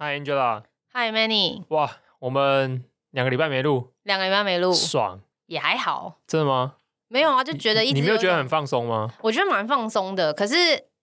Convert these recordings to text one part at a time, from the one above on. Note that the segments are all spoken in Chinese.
Hi Angela，Hi Manny。哇，我们两个礼拜没录，两个礼拜没录，爽也还好。真的吗？没有啊，就觉得一直你，你没有觉得很放松吗？我觉得蛮放松的，可是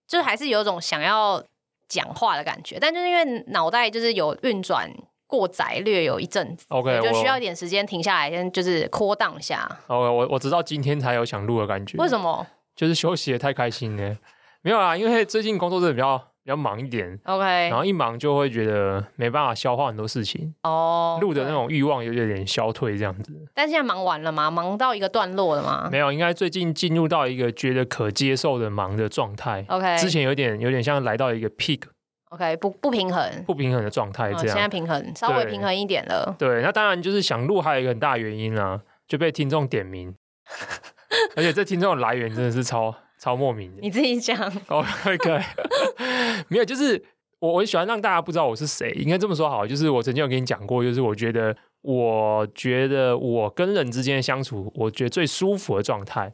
就还是有种想要讲话的感觉，但就是因为脑袋就是有运转过载，略有一阵子，OK，就需要一点时间停下来，先就是 down 一下。OK，我我直到今天才有想录的感觉。为什么？就是休息也太开心了。没有啊，因为最近工作真的比较。比较忙一点，OK，然后一忙就会觉得没办法消化很多事情，哦，录的那种欲望有点消退这样子。但现在忙完了吗？忙到一个段落了吗？没有，应该最近进入到一个觉得可接受的忙的状态。OK，之前有点有点像来到一个 peak，OK，不不平衡，不平衡的状态这样。现在平衡，稍微平衡一点了。对，那当然就是想录，还有一个很大原因啊，就被听众点名，而且这听众的来源真的是超超莫名的。你自己讲。OK，没有，就是。我我喜欢让大家不知道我是谁，应该这么说好，就是我曾经有跟你讲过，就是我觉得，我觉得我跟人之间的相处，我觉得最舒服的状态，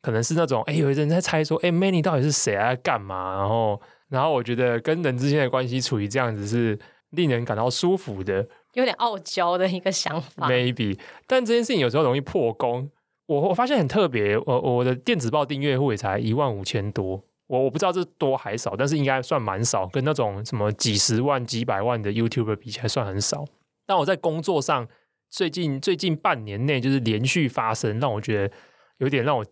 可能是那种，哎，有人在猜说，哎，Manny 到底是谁啊，干嘛？然后，然后我觉得跟人之间的关系处于这样子是令人感到舒服的，有点傲娇的一个想法，maybe。但这件事情有时候容易破功，我我发现很特别，我我的电子报订阅户也才一万五千多。我我不知道这多还少，但是应该算蛮少，跟那种什么几十万、几百万的 YouTuber 比起来算很少。但我在工作上最近最近半年内就是连续发生，让我觉得有点让我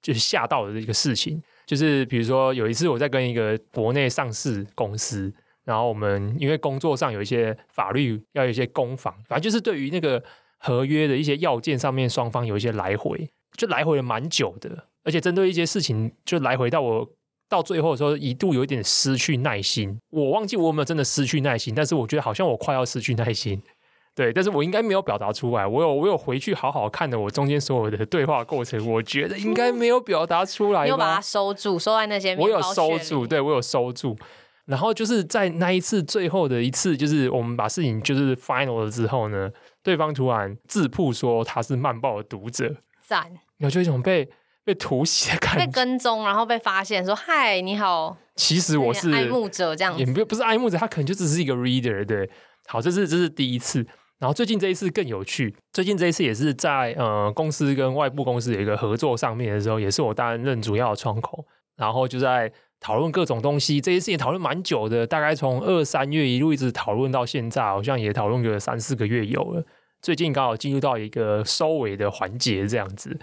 就是吓到的一个事情，就是比如说有一次我在跟一个国内上市公司，然后我们因为工作上有一些法律要有一些攻防，反正就是对于那个合约的一些要件上面，双方有一些来回，就来回了蛮久的，而且针对一些事情就来回到我。到最后的时候，一度有一点失去耐心。我忘记我有没有真的失去耐心，但是我觉得好像我快要失去耐心。对，但是我应该没有表达出来。我有，我有回去好好看的我中间所有的对话过程，我觉得应该没有表达出来。你有把它收住，收在那些。我有收住，对，我有收住。然后就是在那一次最后的一次，就是我们把事情就是 final 了之后呢，对方突然自曝说他是漫报的读者，赞，有就一种被。被突袭的感觉，被跟踪，然后被发现，说：“嗨，你好。”其实我是爱慕者，这样子也不不是爱慕者，他可能就只是一个 reader。对，好，这是这是第一次。然后最近这一次更有趣，最近这一次也是在呃公司跟外部公司有一个合作上面的时候，也是我担任主要的窗口，然后就在讨论各种东西。这些事情讨论蛮久的，大概从二三月一路一直讨论到现在，好像也讨论个三四个月有了。最近刚好进入到一个收尾的环节，这样子。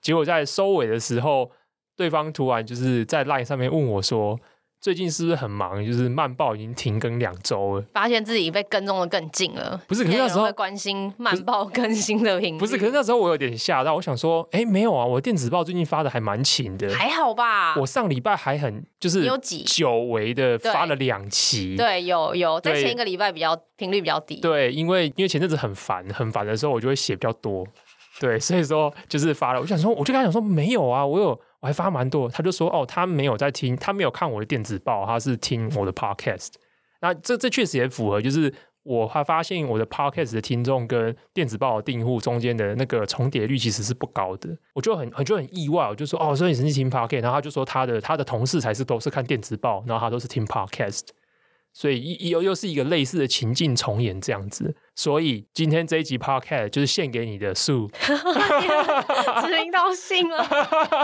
结果在收尾的时候，对方突然就是在 LINE 上面问我说：“最近是不是很忙？就是慢报已经停更两周了，发现自己被跟踪的更近了。”不是，可是那时候关心慢报更新的频率。不是，可是那时候我有点吓到，我想说：“哎，没有啊，我电子报最近发的还蛮勤的，还好吧？我上礼拜还很就是有几久违的发了两期，对，有有在前一个礼拜比较频率比较低，对，因为因为前阵子很烦，很烦的时候我就会写比较多。”对，所以说就是发了。我想说，我就跟他讲说没有啊，我有，我还发蛮多。他就说哦，他没有在听，他没有看我的电子报，他是听我的 podcast。那这这确实也符合，就是我还发现我的 podcast 的听众跟电子报的订户中间的那个重叠率其实是不高的。我就很很就很意外，我就说哦，所以你是听 podcast，然后他就说他的他的同事才是都是看电子报，然后他都是听 podcast。所以又又是一个类似的情境重演这样子，所以今天这一集 podcast 就是献给你的树，指名道姓了，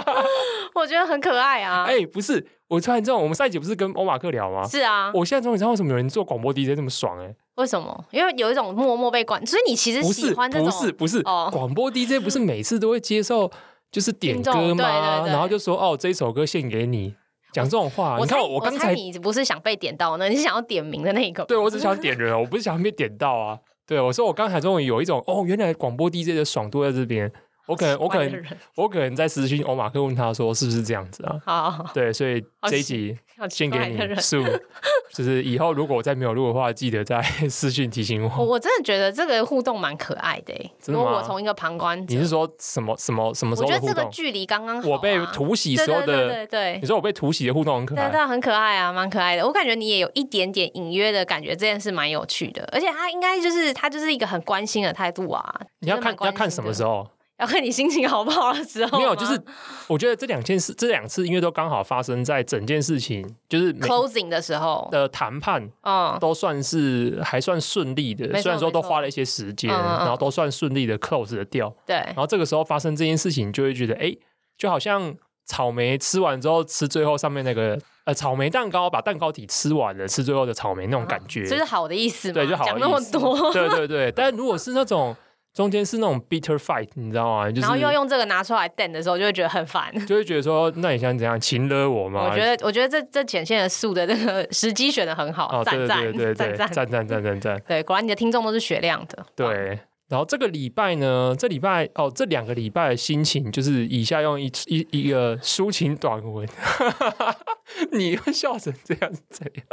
我觉得很可爱啊！哎、欸，不是，我突然知道，我们上一集不是跟欧马克聊吗？是啊，我现在终于知道为什么有人做广播 DJ 这么爽哎、欸！为什么？因为有一种默默被管，所以你其实喜欢这种不是不是广播 DJ 不是每次都会接受就是点歌吗？然后就说哦，这首歌献给你。讲这种话，我你看我刚才你不是想被点到呢？你是想要点名的那一个？对，我只想点人，我不是想被点到啊。对，我说我刚才终于有一种哦，原来广播 DJ 的爽度在这边。我可能，我可能，我可能在私信欧马克问他说是不是这样子啊？对，所以这一集献给你树，就是以后如果我再没有录的话，记得在 私讯提醒我。我真的觉得这个互动蛮可爱的，如果我从一个旁观者，你是说什么什么什么时候？我觉得这个距离刚刚好。我被突袭时候的，对对对，你说我被突袭的互动很可爱，对，很可爱啊，蛮可爱的。我感觉你也有一点点隐约的感觉，这件事蛮有趣的，而且他应该就是他就是一个很关心的态度啊。你要看要看什么时候？要看你心情好不好的时候。没有，就是我觉得这两件事，这两次因为都刚好发生在整件事情就是 closing 的时候的谈判，嗯，都算是还算顺利的。虽然说都花了一些时间，然后都算顺利的 close 的掉。对，然后这个时候发生这件事情，就会觉得哎，就好像草莓吃完之后吃最后上面那个呃草莓蛋糕，把蛋糕体吃完了，吃最后的草莓那种感觉，这是好的意思吗？对，就好讲那么多。对对对，但如果是那种。中间是那种 bitter fight，你知道吗？就是、然后又用这个拿出来等的时候，就会觉得很烦，就会觉得说，那你想怎样擒了我吗？我觉得，我觉得这这显现的素的这个时机选的很好，赞赞、哦、赞赞赞赞赞赞！对，果然你的听众都是雪亮的。对，然后这个礼拜呢，这礼拜哦，这两个礼拜的心情就是以下用一一一个抒情短文，你又笑成这样子怎样？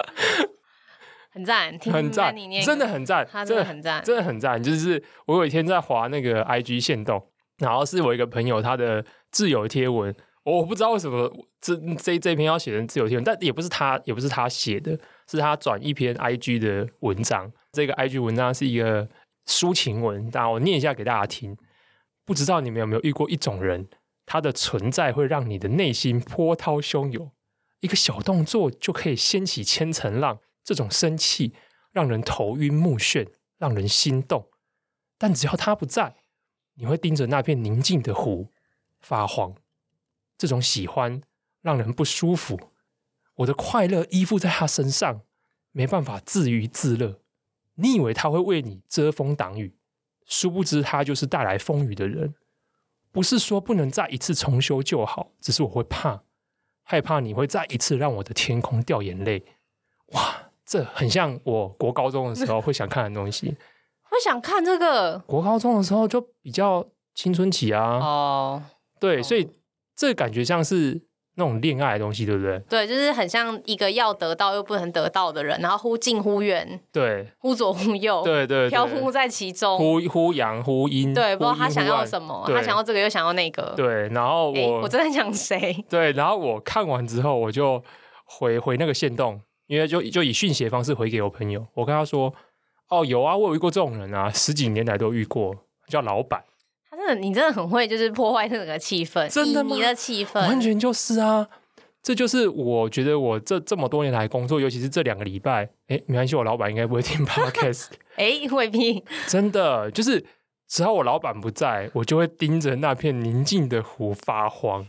很赞，很赞，真的很赞，真的很赞，真的很赞。就是我有一天在滑那个 IG 限动，然后是我一个朋友他的自由贴文，我不知道为什么这这这篇要写成自由贴文，但也不是他，也不是他写的，是他转一篇 IG 的文章。这个 IG 文章是一个抒情文，但我念一下给大家听。不知道你们有没有遇过一种人，他的存在会让你的内心波涛汹涌，一个小动作就可以掀起千层浪。这种生气让人头晕目眩，让人心动。但只要他不在，你会盯着那片宁静的湖发慌。这种喜欢让人不舒服。我的快乐依附在他身上，没办法自娱自乐。你以为他会为你遮风挡雨，殊不知他就是带来风雨的人。不是说不能再一次重修旧好，只是我会怕，害怕你会再一次让我的天空掉眼泪。哇！这很像我国高中的时候会想看的东西，会想看这个。国高中的时候就比较青春期啊，哦，对，所以这感觉像是那种恋爱的东西，对不对？对，就是很像一个要得到又不能得到的人，然后忽近忽远，对，忽左忽右，对对，飘忽在其中，忽忽阳忽阴，对，不知道他想要什么，他想要这个又想要那个，对，然后我我正在想谁？对，然后我看完之后，我就回回那个线动。因为就就以讯息的方式回给我朋友，我跟他说：“哦，有啊，我有遇过这种人啊，十几年来都遇过，叫老板。他真的，你真的很会，就是破坏这个气氛，真的吗？你的气氛完全就是啊，这就是我觉得我这这么多年来工作，尤其是这两个礼拜，哎，没关系，我老板应该不会听 Podcast，哎，未必，真的就是只要我老板不在，我就会盯着那片宁静的湖发慌。”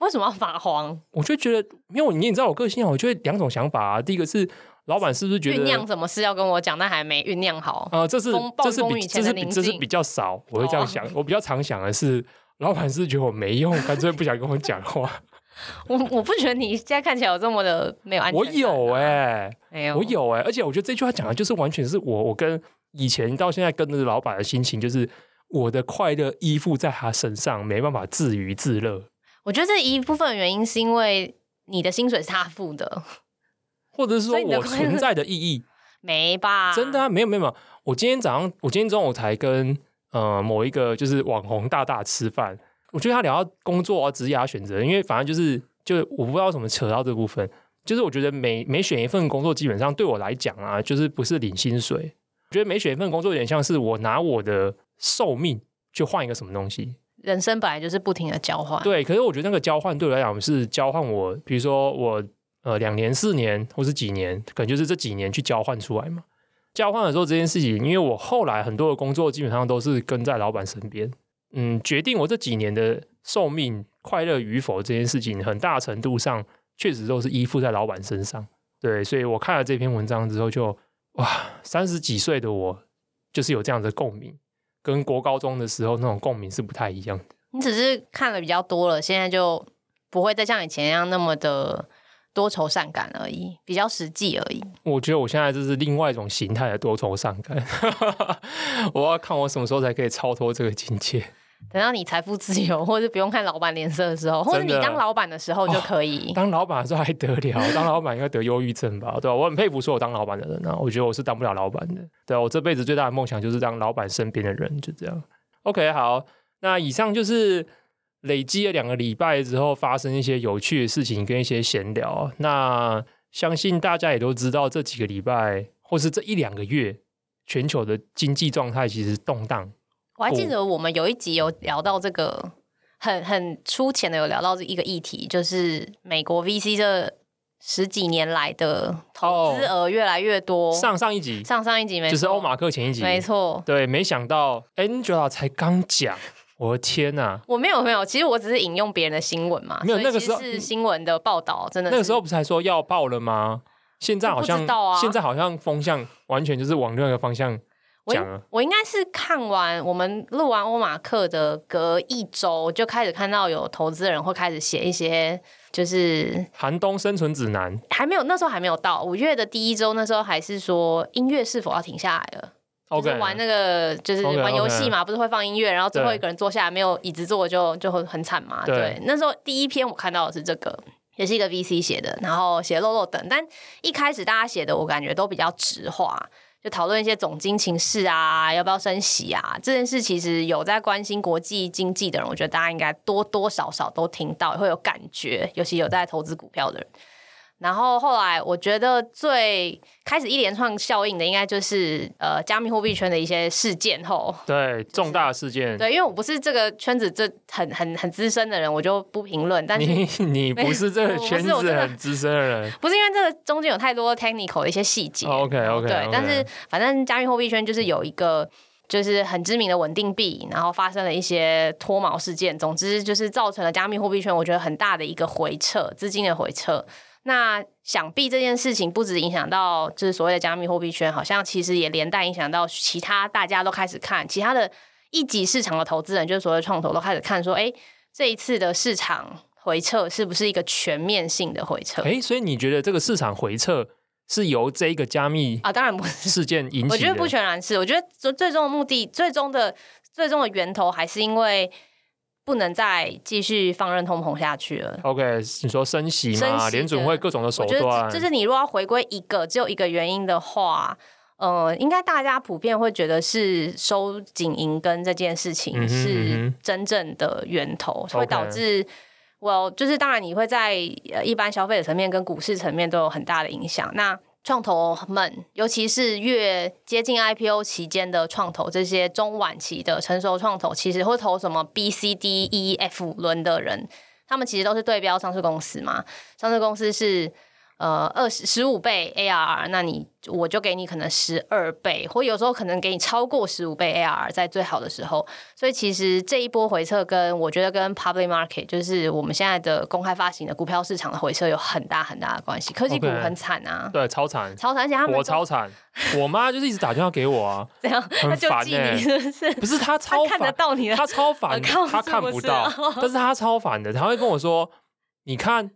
为什么要发慌？我就觉得，因为你也知道我个性啊，我觉得两种想法啊。第一个是老板是不是觉得酝酿什么事要跟我讲，但还没酝酿好啊、呃？这是这是比这是比这是比较少，我会这样想。哦、我比较常想的是，老板是，是觉得我没用，干脆不想跟我讲话。我我不觉得你现在看起来有这么的没有安全感。我有哎、欸，没有，我有哎、欸，而且我觉得这句话讲的就是完全是我我跟以前到现在跟着老板的心情，就是我的快乐依附在他身上，没办法自娱自乐。我觉得这一部分原因是因为你的薪水是他付的，或者是说我存在的意义 没吧？真的啊，没有没有没有。我今天早上，我今天中午才跟呃某一个就是网红大大吃饭，我觉得他聊到工作啊、职业选择，因为反正就是就我不知道怎么扯到这部分，就是我觉得每每选一份工作，基本上对我来讲啊，就是不是领薪水。我觉得每选一份工作，有点像是我拿我的寿命去换一个什么东西。人生本来就是不停的交换，对。可是我觉得那个交换对我来讲是交换我，比如说我呃两年、四年或是几年，可能就是这几年去交换出来嘛。交换的时候这件事情，因为我后来很多的工作基本上都是跟在老板身边，嗯，决定我这几年的寿命快乐与否这件事情，很大程度上确实都是依附在老板身上。对，所以我看了这篇文章之后就，哇，三十几岁的我就是有这样的共鸣。跟国高中的时候那种共鸣是不太一样的。你只是看的比较多了，现在就不会再像以前一样那么的多愁善感而已，比较实际而已。我觉得我现在就是另外一种形态的多愁善感。我要看我什么时候才可以超脱这个境界。等到你财富自由，或者不用看老板脸色的时候，或者你当老板的时候就可以。哦、当老板的时候还得了？当老板应该得忧郁症吧？对吧、啊？我很佩服所有当老板的人啊！我觉得我是当不了老板的。对、啊、我这辈子最大的梦想就是当老板身边的人，就这样。OK，好，那以上就是累积了两个礼拜之后发生一些有趣的事情跟一些闲聊。那相信大家也都知道，这几个礼拜或是这一两个月，全球的经济状态其实动荡。我还记得我们有一集有聊到这个，很很粗浅的有聊到这一个议题，就是美国 VC 这十几年来的投资额越来越多。哦、上上一集，上上一集没错，就是欧马克前一集，没错。对，没想到 Angela 才刚讲，我的天呐、啊！我没有没有，其实我只是引用别人的新闻嘛。没有那个时候是新闻的报道，真的那个时候不是还说要爆了吗？现在好像，啊、现在好像风向完全就是往另一个方向。我我应该是看完我们录完欧马克的隔一周，就开始看到有投资人会开始写一些，就是寒冬生存指南，还没有那时候还没有到五月的第一周，那时候还是说音乐是否要停下来了？是玩那个就是玩游戏嘛，不是会放音乐，然后最后一个人坐下来没有椅子坐就就会很惨嘛。对，对，那时候第一篇我看到的是这个，也是一个 VC 写的，然后写漏漏等，但一开始大家写的我感觉都比较直化。就讨论一些总经情势啊，要不要升息啊？这件事其实有在关心国际经济的人，我觉得大家应该多多少少都听到，会有感觉，尤其有在投资股票的人。然后后来，我觉得最开始一连串效应的，应该就是呃，加密货币圈的一些事件后，对重大事件，对，因为我不是这个圈子这很很很资深的人，我就不评论。但是你你不是这个圈子很资深的人，不是因为这个中间有太多 technical 的一些细节。OK OK，对，但是反正加密货币圈就是有一个就是很知名的稳定币，然后发生了一些脱毛事件，总之就是造成了加密货币圈我觉得很大的一个回撤，资金的回撤。那想必这件事情不止影响到就是所谓的加密货币圈，好像其实也连带影响到其他大家都开始看其他的一级市场的投资人，就是所谓创投都开始看说，哎，这一次的市场回撤是不是一个全面性的回撤？哎，所以你觉得这个市场回撤是由这一个加密啊？当然不是事件引起的。我觉得不全然是，我觉得最最终的目的，最终的最终的源头还是因为。不能再继续放任通膨下去了。OK，你说升息嘛，联准会各种的手段。就是你如果要回归一个只有一个原因的话，呃，应该大家普遍会觉得是收紧银根这件事情是真正的源头，嗯、会导致我、well, 就是当然你会在一般消费者层面跟股市层面都有很大的影响。那创投们，尤其是越接近 IPO 期间的创投，这些中晚期的成熟创投，其实会投什么 B、C、D、E、F 轮的人，他们其实都是对标上市公司嘛，上市公司是。呃，二十十五倍 ARR，那你我就给你可能十二倍，或有时候可能给你超过十五倍 ARR，在最好的时候。所以其实这一波回撤，跟我觉得跟 public market，就是我们现在的公开发行的股票市场的回撤有很大很大的关系。科技股很惨啊，okay, 对，超惨，超惨，而且他们我超惨，我妈就是一直打电话给我啊，这样很烦哎、欸，是不是？不是他超他看得到你的，她超烦，她看不到，但是她超烦的，她会跟我说，你看。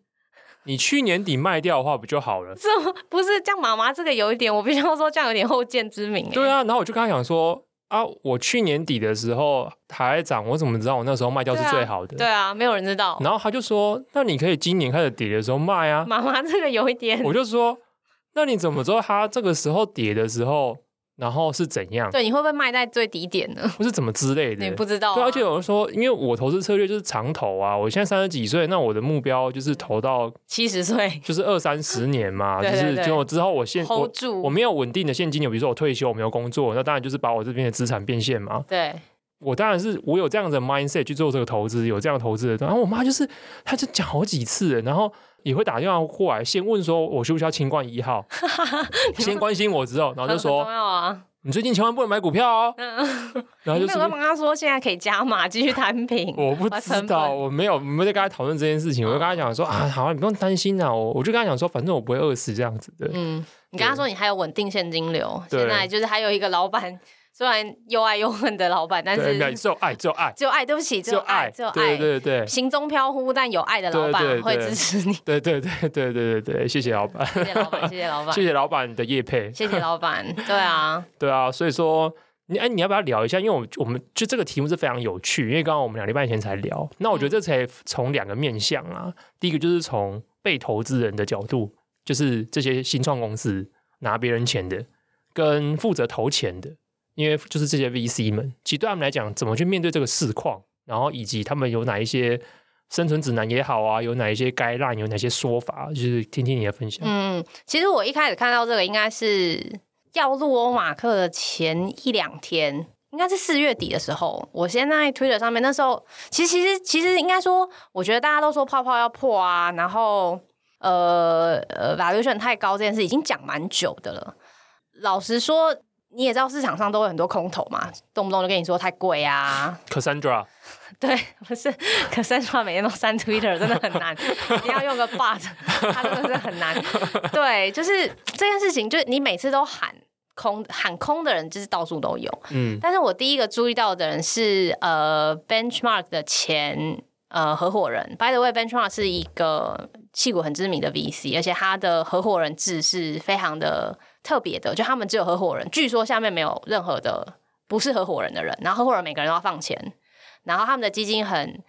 你去年底卖掉的话不就好了？这不是这样，妈妈这个有一点，我必须要说这样有点后见之明。对啊，然后我就跟他讲说啊，我去年底的时候还在涨，我怎么知道我那时候卖掉是最好的？对啊，对啊，没有人知道。然后他就说，那你可以今年开始跌的时候卖啊。妈妈这个有一点，我就说，那你怎么知道他这个时候跌的时候？然后是怎样？对，你会不会卖在最低点呢？或是怎么之类的，你不知道、啊。对，而且有人说，因为我投资策略就是长投啊，我现在三十几岁，那我的目标就是投到七十岁，就是二三十年嘛。对对对，就是就我之后我现 hold 住我，我没有稳定的现金流，比如说我退休我没有工作，那当然就是把我这边的资产变现嘛。对，我当然是我有这样的 mindset 去做这个投资，有这样投资的。然后我妈就是，她就讲好几次，然后。也会打电话过来，先问说我需不需要清冠一号，先关心我之后，然后就说，啊、你最近千万不能买股票哦。嗯、然后就是跟他说现在可以加码继续摊平。我不知道，我没有没有在跟他讨论这件事情，我就跟他讲说啊，好，你不用担心啊，我我就跟他讲说，反正我不会饿死这样子的。嗯，你跟他说你还有稳定现金流，现在就是还有一个老板。虽然又爱又恨的老板，但是只有爱，只有爱，只有爱。对不起，只有爱，只有爱。对对对，行踪飘忽但有爱的老板会支持你。对对对对对对对，谢谢老板，谢谢老板，谢谢老板，谢谢老板的叶配，谢谢老板。对啊，对啊，所以说你哎，你要不要聊一下？因为我我们就这个题目是非常有趣，因为刚刚我们两礼拜前才聊。那我觉得这才从两个面向啊，第一个就是从被投资人的角度，就是这些新创公司拿别人钱的，跟负责投钱的。因为就是这些 VC 们，其实对他们来讲，怎么去面对这个市况，然后以及他们有哪一些生存指南也好啊，有哪一些该让有哪些说法，就是听听你的分享。嗯，其实我一开始看到这个，应该是要录欧马克的前一两天，应应该是四月底的时候，我先在 Twitter 上面，那时候其实其实其实应该说，我觉得大家都说泡泡要破啊，然后呃呃 valuation 太高这件事已经讲蛮久的了。老实说，你也知道市场上都有很多空头嘛，动不动就跟你说太贵啊。Cassandra，对，不是 Cassandra 每天都删 Twitter 真的很难，你要用个 but，它 真的是很难。对，就是这件事情，就是你每次都喊。空喊空的人就是到处都有，嗯，但是我第一个注意到的人是呃，Benchmark 的前呃合伙人。By the way，Benchmark 是一个矽谷很知名的 VC，而且他的合伙人制是非常的特别的，就他们只有合伙人，据说下面没有任何的不是合伙人的人，然后合伙人每个人都要放钱，然后他们的基金很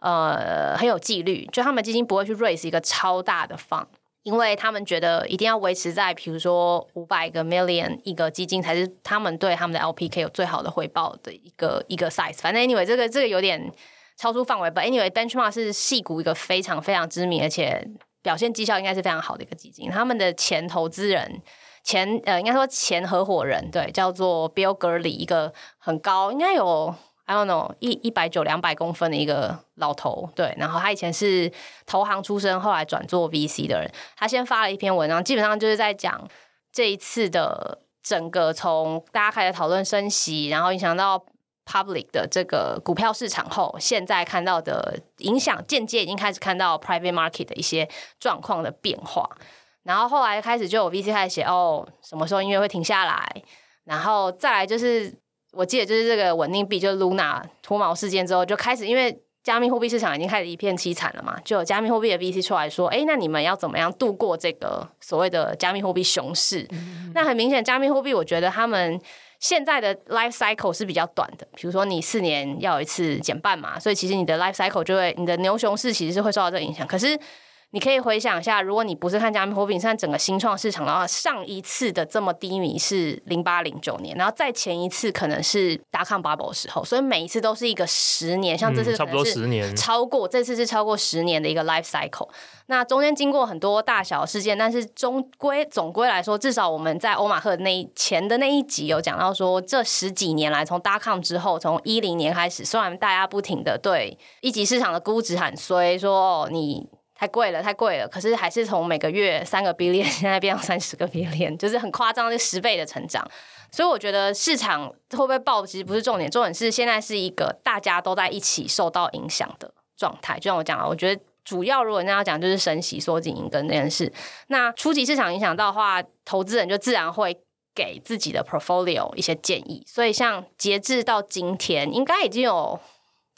呃很有纪律，就他们基金不会去 raise 一个超大的 fund。因为他们觉得一定要维持在，比如说五百个 million 一个基金才是他们对他们的 LPK 有最好的回报的一个一个 size。反正 anyway 这个这个有点超出范围但 anyway Benchmark 是细谷一个非常非常知名而且表现绩效应该是非常好的一个基金。他们的前投资人前呃应该说前合伙人对叫做 Bill Gurley，一个很高应该有。I don't know，一一百九两百公分的一个老头，对，然后他以前是投行出身，后来转做 VC 的人。他先发了一篇文章，基本上就是在讲这一次的整个从大家开始讨论升息，然后影响到 public 的这个股票市场后，现在看到的影响，间接已经开始看到 private market 的一些状况的变化。然后后来开始就有 VC 开始写哦，什么时候音乐会停下来，然后再来就是。我记得就是这个稳定币，就是 Luna 脱毛事件之后，就开始因为加密货币市场已经开始一片凄惨了嘛，就有加密货币的 VC 出来说，哎，那你们要怎么样度过这个所谓的加密货币熊市？嗯、那很明显，加密货币我觉得他们现在的 life cycle 是比较短的，比如说你四年要有一次减半嘛，所以其实你的 life cycle 就会，你的牛熊市其实是会受到这个影响。可是你可以回想一下，如果你不是看加密货币，你看整个新创市场的话，上一次的这么低迷是零八零九年，然后再前一次可能是 dot-com bubble 的时候，所以每一次都是一个十年，像这次可能是超过十年，超过这次是超过十年的一个 life cycle。那中间经过很多大小事件，但是终归总归来说，至少我们在欧马赫那一前的那一集有讲到说，这十几年来，从 dot-com 之后，从一零年开始，虽然大家不停的对一级市场的估值喊衰，说哦你。太贵了，太贵了。可是还是从每个月三个 billion，现在变到三十个 billion，就是很夸张，就十倍的成长。所以我觉得市场会不会爆，其实不是重点，重点是现在是一个大家都在一起受到影响的状态。就像我讲了，我觉得主要如果那要讲，就是升息、缩紧银根这件事。那初级市场影响到的话，投资人就自然会给自己的 portfolio 一些建议。所以像截至到今天，应该已经有。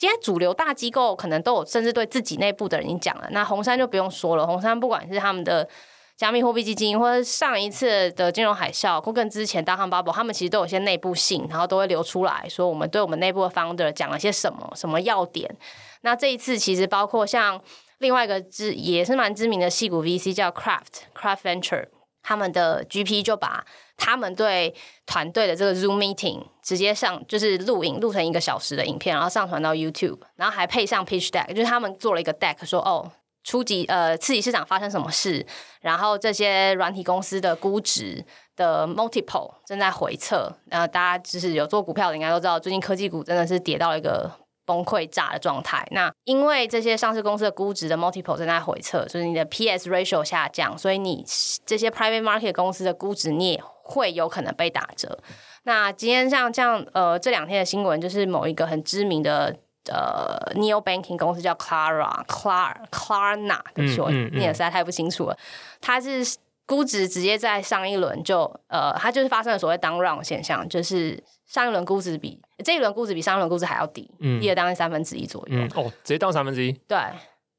今天主流大机构可能都有，甚至对自己内部的人已经讲了。那红杉就不用说了，红杉不管是他们的加密货币基金，或者上一次的金融海啸，或更之前 dot-com bubble，他们其实都有些内部信，然后都会流出来说，我们对我们内部的 founder 讲了些什么，什么要点。那这一次其实包括像另外一个知也是蛮知名的戏股 VC 叫 Craft Craft Venture，他们的 GP 就把。他们对团队的这个 Zoom meeting 直接上就是录影，录成一个小时的影片，然后上传到 YouTube，然后还配上 pitch deck，就是他们做了一个 deck，说哦，初级呃次级市场发生什么事，然后这些软体公司的估值的 multiple 正在回测，然后大家就是有做股票的应该都知道，最近科技股真的是跌到一个。崩溃炸的状态。那因为这些上市公司的估值的 multiple 正在回测，所以你的 PS ratio 下降，所以你这些 private market 公司的估值你也会有可能被打折。那今天像这样呃这两天的新闻，就是某一个很知名的呃 neo banking 公司叫 Clara Clara Klarna，对不起，我念的实在太不清楚了。它是估值直接在上一轮就呃，它就是发生了所谓 down round 现象，就是。上一轮估值比这一轮估值比上一轮估值还要低，嗯，低了大概三分之一左右。嗯，哦，直接到三分之一。对，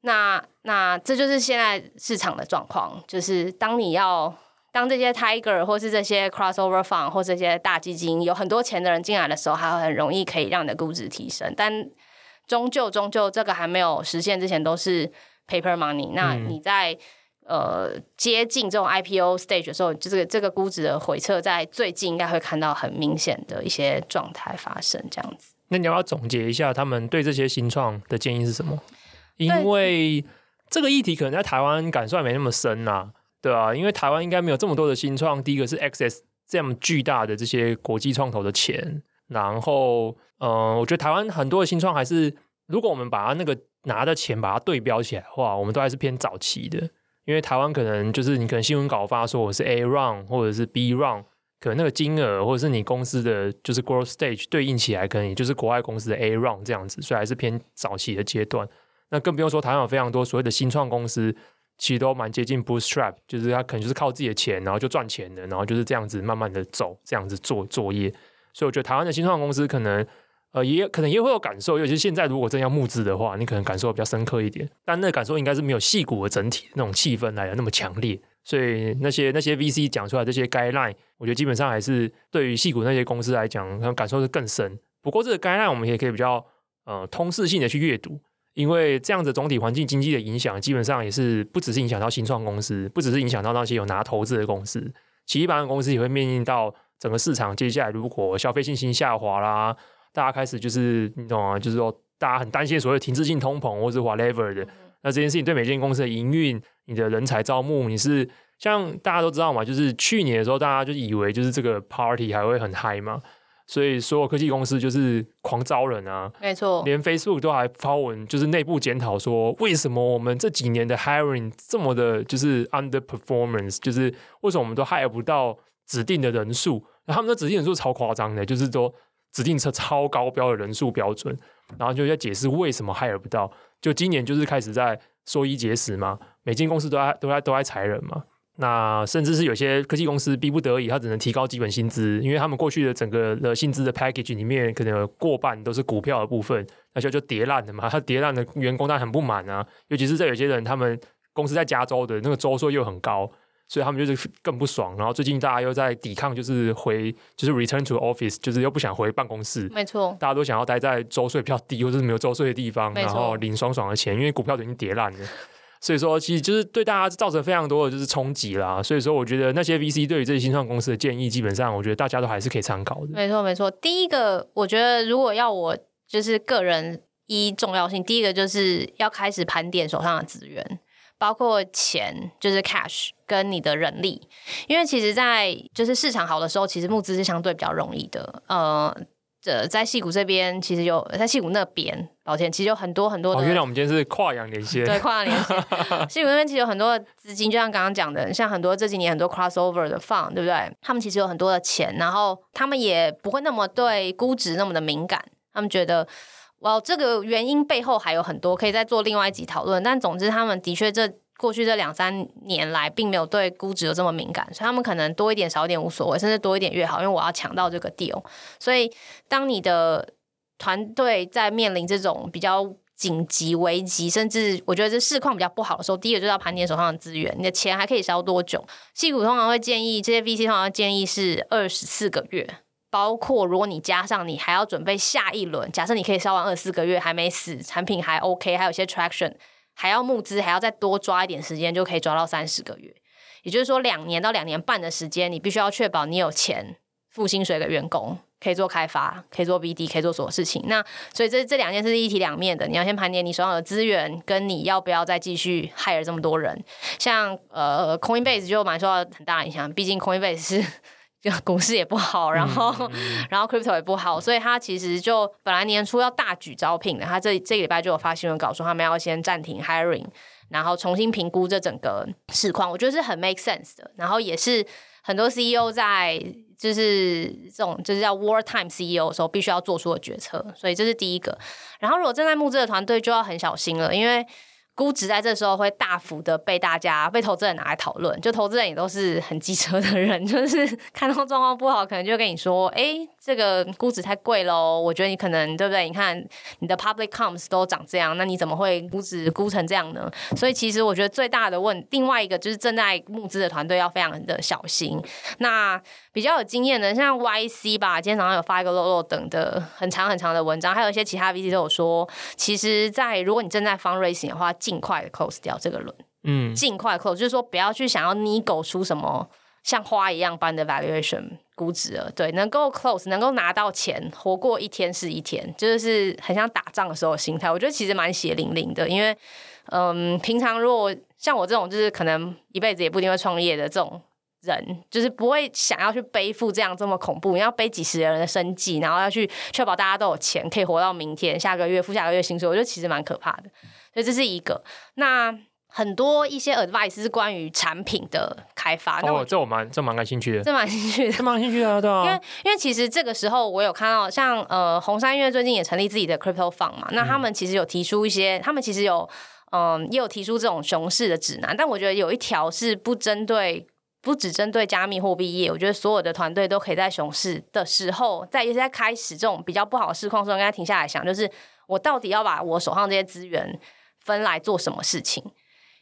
那那这就是现在市场的状况，就是当你要当这些 Tiger 或是这些 Crossover Fund 或这些大基金有很多钱的人进来的时候，还很容易可以让你的估值提升，但终究终究这个还没有实现之前，都是 Paper Money。那你在。呃，接近这种 IPO stage 的时候，就这个这个估值的回撤，在最近应该会看到很明显的一些状态发生，这样子。那你要不要总结一下他们对这些新创的建议是什么？因为这个议题可能在台湾感受还没那么深呐、啊，对啊，因为台湾应该没有这么多的新创，第一个是 access 这么巨大的这些国际创投的钱。然后，嗯、我觉得台湾很多的新创还是，如果我们把它那个拿的钱把它对标起来的话，我们都还是偏早期的。因为台湾可能就是你可能新闻稿发说我是 A round 或者是 B round，可能那个金额或者是你公司的就是 growth stage 对应起来，可能也就是国外公司的 A round 这样子，所以还是偏早期的阶段。那更不用说台湾有非常多所谓的新创公司，其实都蛮接近 bootstrap，就是他可能就是靠自己的钱，然后就赚钱的，然后就是这样子慢慢的走，这样子做作业。所以我觉得台湾的新创公司可能。呃，也可能也会有感受，尤其是现在如果真要募资的话，你可能感受比较深刻一点。但那个感受应该是没有戏骨的整体那种气氛来的那么强烈。所以那些那些 VC 讲出来这些 guideline，我觉得基本上还是对于戏骨那些公司来讲，可能感受是更深。不过这个 guideline 我们也可以比较呃通识性的去阅读，因为这样子总体环境经济的影响，基本上也是不只是影响到新创公司，不只是影响到那些有拿投资的公司，其一般的公司也会面临到整个市场接下来如果消费信心下滑啦。大家开始就是你懂啊，就是说大家很担心所谓停滞性通膨或是 whatever 的，那这件事情对每间公司的营运、你的人才招募，你是像大家都知道嘛，就是去年的时候大家就以为就是这个 party 还会很嗨嘛，所以所有科技公司就是狂招人啊，没错，连 Facebook 都还发文就是内部检讨说，为什么我们这几年的 hiring 这么的就是 underperformance，就是为什么我们都 hire 不到指定的人数，那他们的指定人数超夸张的，就是说。指定车超高标的人数标准，然后就在解释为什么 hire 不到。就今年就是开始在缩衣节食嘛，每间公司都在都在都在裁人嘛。那甚至是有些科技公司逼不得已，他只能提高基本薪资，因为他们过去的整个的薪资的 package 里面，可能有过半都是股票的部分，那就就跌烂的嘛。他跌烂的员工当然很不满啊，尤其是在有些人他们公司在加州的那个州税又很高。所以他们就是更不爽，然后最近大家又在抵抗，就是回就是 return to office，就是又不想回办公室。没错，大家都想要待在州税比较低或者是没有州税的地方，然后领爽爽的钱，因为股票都已经跌烂了。所以说，其实就是对大家造成非常多的就是冲击啦。所以说，我觉得那些 VC 对于这些新创公司的建议，基本上我觉得大家都还是可以参考的。没错，没错。第一个，我觉得如果要我就是个人一重要性，第一个就是要开始盘点手上的资源。包括钱，就是 cash 跟你的人力，因为其实，在就是市场好的时候，其实募资是相对比较容易的。呃，这在戏谷这边，其实有在戏谷那边，抱歉，其实有很多很多的。哦，原来我们今天是跨洋连线，对，跨洋连线。戏谷那边其实有很多的资金，就像刚刚讲的，像很多这几年很多 crossover 的 fund，对不对？他们其实有很多的钱，然后他们也不会那么对估值那么的敏感，他们觉得。哇，这个原因背后还有很多，可以再做另外一集讨论。但总之，他们的确这过去这两三年来，并没有对估值有这么敏感，所以他们可能多一点少一点无所谓，甚至多一点越好，因为我要抢到这个 deal。所以，当你的团队在面临这种比较紧急危机，甚至我觉得这市况比较不好的时候，第一个就是要盘点手上的资源，你的钱还可以烧多久？矽谷通常会建议这些 VC 通常建议是二十四个月。包括如果你加上你还要准备下一轮，假设你可以烧完二四个月还没死，产品还 OK，还有一些 traction，还要募资，还要再多抓一点时间，就可以抓到三十个月。也就是说，两年到两年半的时间，你必须要确保你有钱付薪水给员工，可以做开发，可以做 BD，可以做所有事情。那所以这这两件事是一体两面的，你要先盘点你手上的资源，跟你要不要再继续 hire 这么多人。像呃 Coinbase 就蛮受到很大影响，毕竟 Coinbase 是。就 股市也不好，然后、嗯嗯、然后 crypto 也不好，所以他其实就本来年初要大举招聘的，他这这个礼拜就有发新闻稿说他们要先暂停 hiring，然后重新评估这整个市况，我觉得是很 make sense 的。然后也是很多 CEO 在就是这种就是叫 wartime CEO 的时候必须要做出的决策，所以这是第一个。然后如果正在募资的团队就要很小心了，因为。估值在这时候会大幅的被大家被投资人拿来讨论，就投资人也都是很机车的人，就是看到状况不好，可能就跟你说：“哎、这个估值太贵喽，我觉得你可能对不对？你看你的 public comps 都长这样，那你怎么会估值估成这样呢？”所以其实我觉得最大的问，另外一个就是正在募资的团队要非常的小心。那比较有经验的，像 YC 吧，今天早上有发一个漏漏等的很长很长的文章，还有一些其他 VC 都有说，其实，在如果你正在 fundraising 的话，尽快的 close 掉这个轮，嗯，尽快 close，就是说不要去想要 nego 出什么像花一样般的 valuation 估值了，对，能够 close，能够拿到钱，活过一天是一天，就是很像打仗的时候的心态。我觉得其实蛮血淋淋的，因为嗯，平常如果像我这种就是可能一辈子也不一定会创业的这种人，就是不会想要去背负这样这么恐怖，你要背几十人的生计，然后要去确保大家都有钱可以活到明天，下个月付下个月薪水，我觉得其实蛮可怕的。所以这是一个。那很多一些 advice 是关于产品的开发。哦，这我蛮这蛮感兴趣的，这蛮兴趣的，这蛮兴趣的，对啊。因为因为其实这个时候我有看到像，像呃红杉音乐最近也成立自己的 crypto fund 嘛，那他们其实有提出一些，嗯、他们其实有嗯、呃、也有提出这种熊市的指南，但我觉得有一条是不针对，不只针对加密货币业，我觉得所有的团队都可以在熊市的时候，在也是在开始这种比较不好的市况的时候，应该停下来想，就是我到底要把我手上这些资源分来做什么事情。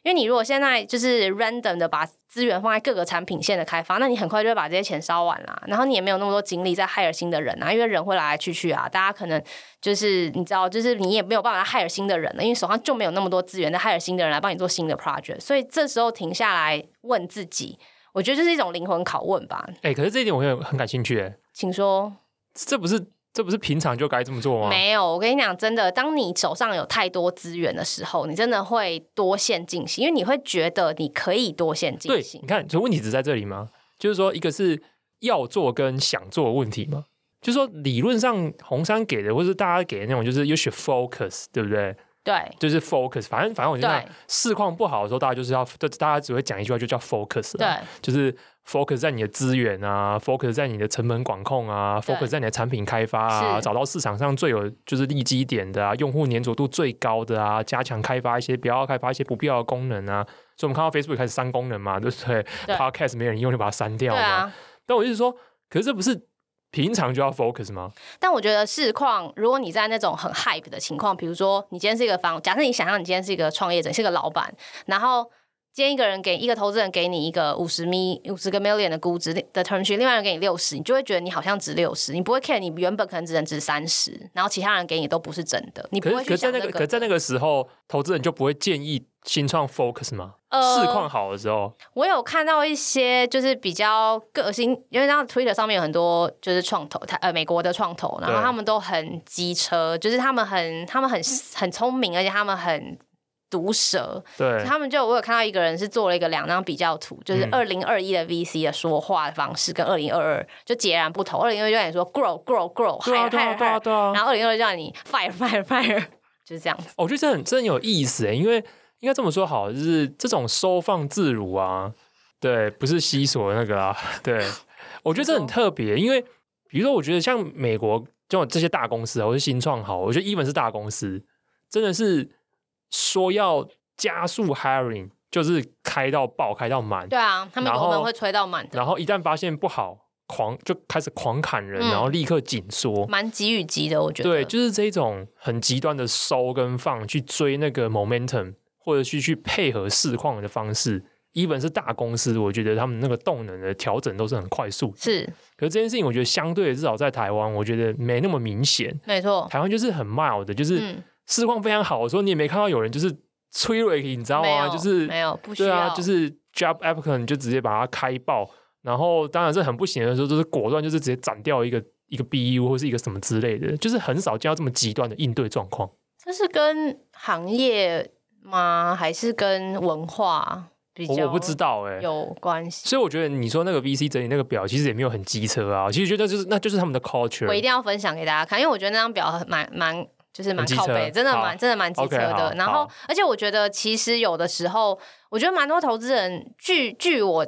因为你如果现在就是 random 的把资源放在各个产品线的开发，那你很快就会把这些钱烧完啦，然后你也没有那么多精力在 hire 新的人啊，因为人会来来去去啊，大家可能就是你知道，就是你也没有办法 hire 新的人了，因为手上就没有那么多资源在 hire 新的人来帮你做新的 project，所以这时候停下来问自己，我觉得这是一种灵魂拷问吧。哎、欸，可是这一点我也很感兴趣，哎，请说，这不是。这不是平常就该这么做吗？没有，我跟你讲，真的，当你手上有太多资源的时候，你真的会多线进行，因为你会觉得你可以多线进行。对，你看，这问题只在这里吗？就是说，一个是要做跟想做的问题吗？就是说，理论上红杉给的，或是大家给的那种，就是 you should focus，对不对？对，就是 focus。反正反正，我觉得市况不好的时候，大家就是要，就大家只会讲一句话，就叫 focus。对，就是。Focus 在你的资源啊，focus 在你的成本管控啊，focus 在你的产品开发啊，找到市场上最有就是利基点的啊，用户粘着度最高的啊，加强开发一些不要开发一些不必要的功能啊。所以我们看到 Facebook 开始删功能嘛，对不对，对？Podcast 没人用就把它删掉嘛。啊、但我就是说，可是这不是平常就要 focus 吗？但我觉得市况，如果你在那种很 hype 的情况，比如说你今天是一个房，假设你想象你今天是一个创业者，你是个老板，然后。今天一个人给一个投资人给你一个五十米五十个 million 的估值的 term sheet，另外一个人给你六十，你就会觉得你好像值六十，你不会 care 你原本可能只能值三十，然后其他人给你都不是真的，你不会去想、那个、可在那个可在那个时候，投资人就不会建议新创 focus 吗？呃，市况好的时候，我有看到一些就是比较个性，因为那 Twitter 上面有很多就是创投，他呃美国的创投，然后他们都很机车，就是他们很他们很很聪明，而且他们很。毒舌，对，他们就我有看到一个人是做了一个两张比较图，就是二零二一的 VC 的说话的方式跟二零二二就截然不同。二零二一叫你说 grow grow grow，hire hire hire，然后二零二二叫你 fire fire fire，就是这样子。我觉得这很真有意思诶，因为应该这么说好，就是这种收放自如啊，对，不是西索那个啊，对，我觉得这很特别，因为比如说，我觉得像美国就这些大公司啊，或是新创好，我觉得 even 是大公司，真的是。说要加速 hiring，就是开到爆，开到满。对啊，他们可能会吹到满。然后一旦发现不好，狂就开始狂砍人，嗯、然后立刻紧缩。蛮急与急的，我觉得。对，就是这种很极端的收跟放，去追那个 momentum，或者去去配合市况的方式。even 是大公司，我觉得他们那个动能的调整都是很快速。是。可是这件事情，我觉得相对至少在台湾，我觉得没那么明显。没错。台湾就是很 mild 的，就是。嗯市况非常好的时候，你也没看到有人就是催泪，你知道吗？就是没有，不需要。对啊，就是 job applicant 就直接把它开爆，然后当然是很不行的时候，就是果断就是直接斩掉一个一个 BU 或是一个什么之类的，就是很少见到这么极端的应对状况。这是跟行业吗？还是跟文化比较？我不知道哎、欸，有关系。所以我觉得你说那个 VC 整理那个表，其实也没有很机车啊。其实觉得就是那就是他们的 culture。我一定要分享给大家看，因为我觉得那张表蛮蛮。就是蛮靠北，真的蛮真的蛮机车的。Okay, 然后，而且我觉得其实有的时候，我觉得蛮多投资人，据据我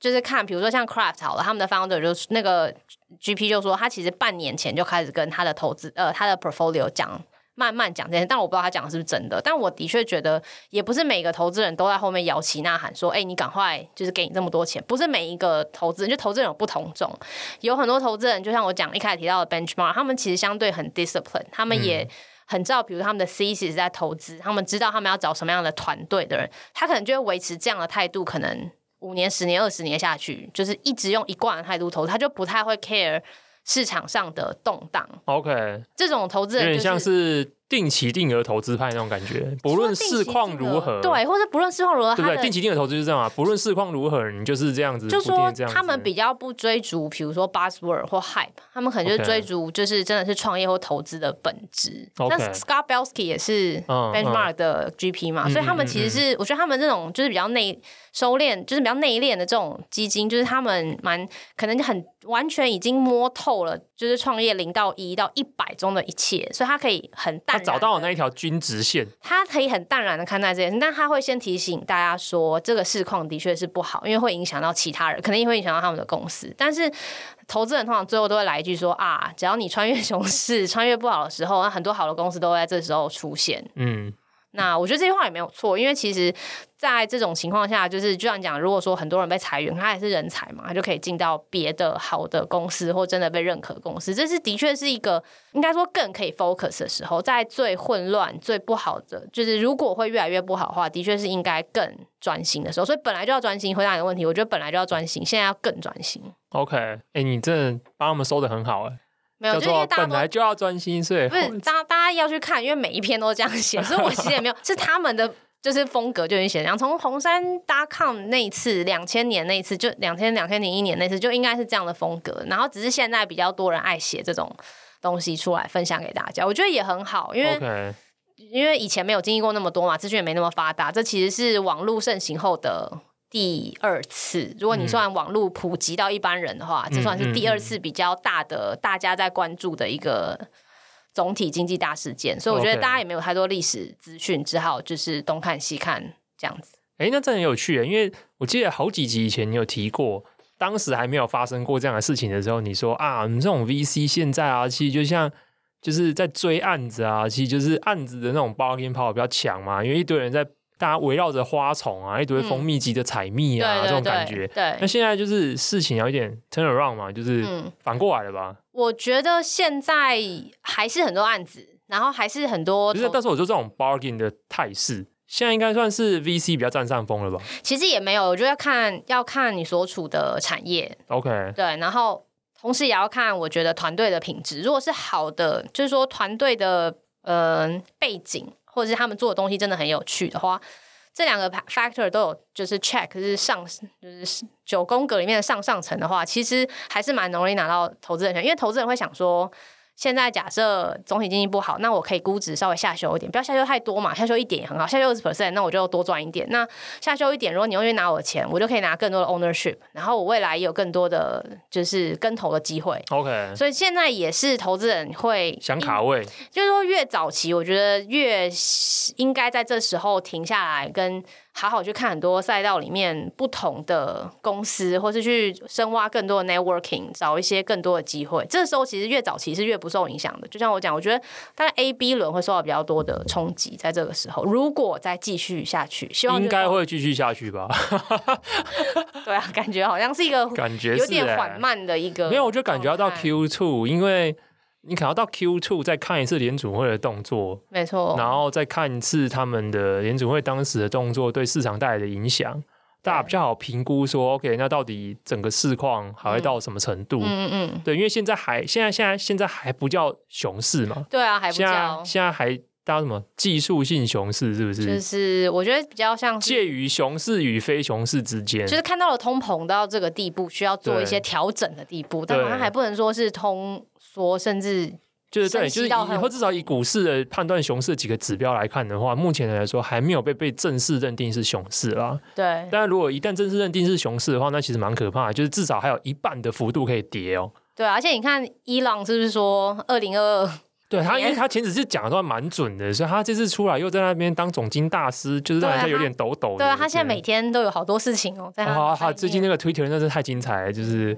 就是看，比如说像 Craft 好了，他们的 founder 就是那个 GP 就说，他其实半年前就开始跟他的投资呃他的 portfolio 讲，慢慢讲这些，但我不知道他讲的是不是真的。但我的确觉得，也不是每个投资人都在后面摇旗呐喊说，哎、你赶快就是给你这么多钱。不是每一个投资人，就投资人有不同种，有很多投资人，就像我讲一开始提到的 benchmark，他们其实相对很 discipline，他们也。很知道，比如他们的 thesis 在投资，他们知道他们要找什么样的团队的人，他可能就会维持这样的态度，可能五年、十年、二十年下去，就是一直用一贯的态度投资，他就不太会 care 市场上的动荡。OK，这种投资人、就是、有点像是定期定额投资派那种感觉，不论市况如何，对，或者不论市况如何，对不对？定期定额投资就是这样啊，不论市况如何，你就是这样子。就说他们比较不追逐，比如说 buzzword 或 hype，他们可能就是追逐，就是真的是创业或投资的本质。那 Scott Belsky 也是 Benchmark 的 GP 嘛，所以他们其实是，我觉得他们这种就是比较内收敛，就是比较内敛的这种基金，就是他们蛮可能很完全已经摸透了，就是创业零到一到一百中的一切，所以他可以很淡。找到了那一条均值线，他可以很淡然的看待这件事，但他会先提醒大家说，这个市况的确是不好，因为会影响到其他人，可能也会影响到他们的公司。但是投资人通常最后都会来一句说啊，只要你穿越熊市，穿越不好的时候，那很多好的公司都会在这时候出现。嗯。那我觉得这句话也没有错，因为其实在这种情况下，就是就像讲，如果说很多人被裁员，他也是人才嘛，他就可以进到别的好的公司或真的被认可公司。这是的确是一个应该说更可以 focus 的时候，在最混乱、最不好的，就是如果会越来越不好的话，的确是应该更专心的时候。所以本来就要专心回答你的问题，我觉得本来就要专心，现在要更专心。OK，哎、你这帮他们收得很好哎。没有，就因为大家本来就要专心，所以不是大大家要去看，因为每一篇都这样写，所以我其实也没有，是他们的就是风格就已经写这样。从红山 .com 那一次，两千年那一次，就两千两千零一年那次，就应该是这样的风格。然后只是现在比较多人爱写这种东西出来分享给大家，我觉得也很好，因为 Okay. 因为以前没有经历过那么多嘛，资讯也没那么发达，这其实是网络盛行后的。第二次，如果你算网络普及到一般人的话，嗯、这算是第二次比较大的大家在关注的一个总体经济大事件，所以我觉得大家也没有太多历史资讯，只好就是东看西看这样子。哎、欸，那这很有趣，因为我记得好几集以前你有提过，当时还没有发生过这样的事情的时候，你说啊，你这种 VC 现在啊，其实就像就是在追案子啊，其实就是案子的那种 bargaining power 比较强嘛，因为一堆人在。大家围绕着花丛啊，一堆蜂蜜级的采蜜啊，嗯、这种感觉。对，那现在就是事情有一点 turn around 嘛，就是反过来了吧？我觉得现在还是很多案子，然后还是很多。就是，但是我就这种 bargain 的态势，现在应该算是 VC 比较占上风了吧？其实也没有，我觉得要看要看你所处的产业。OK，对，然后同时也要看我觉得团队的品质。如果是好的，就是说团队的嗯、呃、背景。或者是他们做的东西真的很有趣的话，这两个 factor 都有就是 check，就是上就是九宫格里面的上上层的话，其实还是蛮容易拿到投资人选，因为投资人会想说。现在假设总体经济不好，那我可以估值稍微下修一点，不要下修太多嘛，下修一点也很好，下修二十 percent，那我就多赚一点。那下修一点，如果你愿意拿我的钱，我就可以拿更多的 ownership，然后我未来也有更多的就是跟投的机会。OK，所以现在也是投资人会想卡位，就是说越早期，我觉得越应该在这时候停下来跟。好好去看很多赛道里面不同的公司，或是去深挖更多的 networking，找一些更多的机会。这时候其实越早期是越不受影响的。就像我讲，我觉得大概 A、B 轮会受到比较多的冲击，在这个时候，如果再继续下去，希望应该会继续下去吧。对啊，感觉好像是一个感觉有点缓慢的一个，没有，我就感觉要到 Q two，因为。你可能要到 Q two 再看一次联储会的动作，没错，然后再看一次他们的联储会当时的动作对市场带来的影响，大家比较好评估说，OK，那到底整个市况还会到什么程度？嗯嗯，对，因为现在还现在现在现在还不叫熊市嘛，对啊，还不叫，现在还叫什么技术性熊市，是不是？就是我觉得比较像介于熊市与非熊市之间，就是看到了通膨到这个地步，需要做一些调整的地步，对但好像还不能说是通。缩甚至就是对，就是以后至少以股市的判断熊市几个指标来看的话，目前来说还没有被被正式认定是熊市啦。对，但如果一旦正式认定是熊市的话，那其实蛮可怕的，就是至少还有一半的幅度可以跌哦。对，而且你看伊朗是不是说二零二二？对他，因为他前几次讲的都还蛮准的，所以他这次出来又在那边当总经大师，就是让人家有点抖抖的。对啊，他现在每天都有好多事情哦，在他。他最近那个 Twitter 真是太精彩了，就是。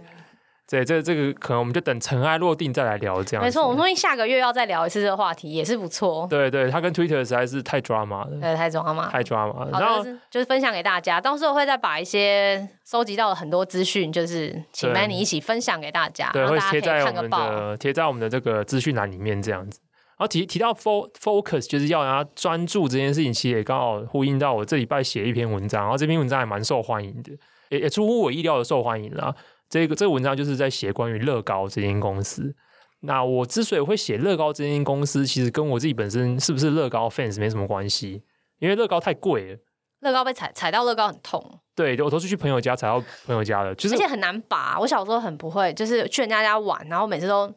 对，这这个可能我们就等尘埃落定再来聊这样。没错，我们说下个月要再聊一次这个话题也是不错。对对，他跟 Twitter 实在是太 drama 了。对，太 drama，太 drama。然后就是分享给大家，到时候会再把一些收集到的很多资讯，就是请 Manny 一起分享给大家，对，会贴在我们的贴在我们的这个资讯栏里面这样子。然后提提到 focus，就是要让他专注这件事情，其实也刚好呼应到我这礼拜写一篇文章，然后这篇文章还蛮受欢迎的，也也出乎我意料的受欢迎啦。这个这个文章就是在写关于乐高这间公司。那我之所以会写乐高这间公司，其实跟我自己本身是不是乐高 fans 没什么关系，因为乐高太贵了。乐高被踩踩到乐高很痛。对，我都是去朋友家踩到朋友家的，就是、而且很难拔。我小时候很不会，就是去人家家玩，然后每次都就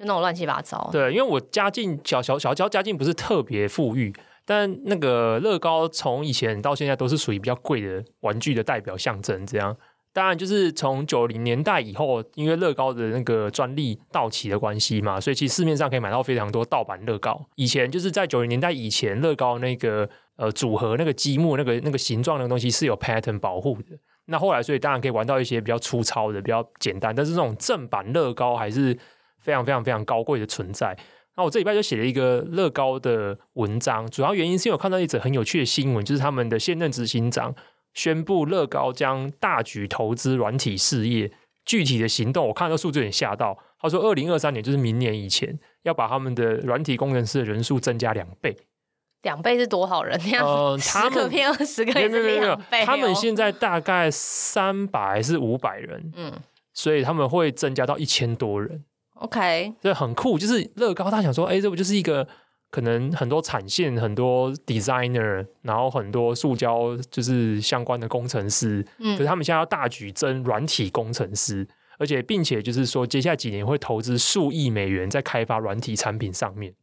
那种乱七八糟。对，因为我家境小小小家家境不是特别富裕，但那个乐高从以前到现在都是属于比较贵的玩具的代表象征，这样。当然，就是从九零年代以后，因为乐高的那个专利到期的关系嘛，所以其实市面上可以买到非常多盗版乐高。以前就是在九零年代以前，乐高那个呃组合那个积木那个那个形状的东西是有 pattern 保护的。那后来，所以当然可以玩到一些比较粗糙的、比较简单，但是这种正版乐高还是非常非常非常高贵的存在。那我这礼拜就写了一个乐高的文章，主要原因是因为我看到一则很有趣的新闻，就是他们的现任执行长。宣布乐高将大举投资软体事业，具体的行动我看到数字有点吓到。他说，二零二三年就是明年以前，要把他们的软体工程师的人数增加两倍。两倍是多少人？呃，他们十个变二十个，没有没有没有，他们现在大概三百还是五百人，嗯，所以他们会增加到一千多人。OK，这很酷，就是乐高他想说，哎，这不就是一个。可能很多产线、很多 designer，然后很多塑胶就是相关的工程师，嗯，可是他们现在要大举征软体工程师，而且并且就是说，接下来几年会投资数亿美元在开发软体产品上面。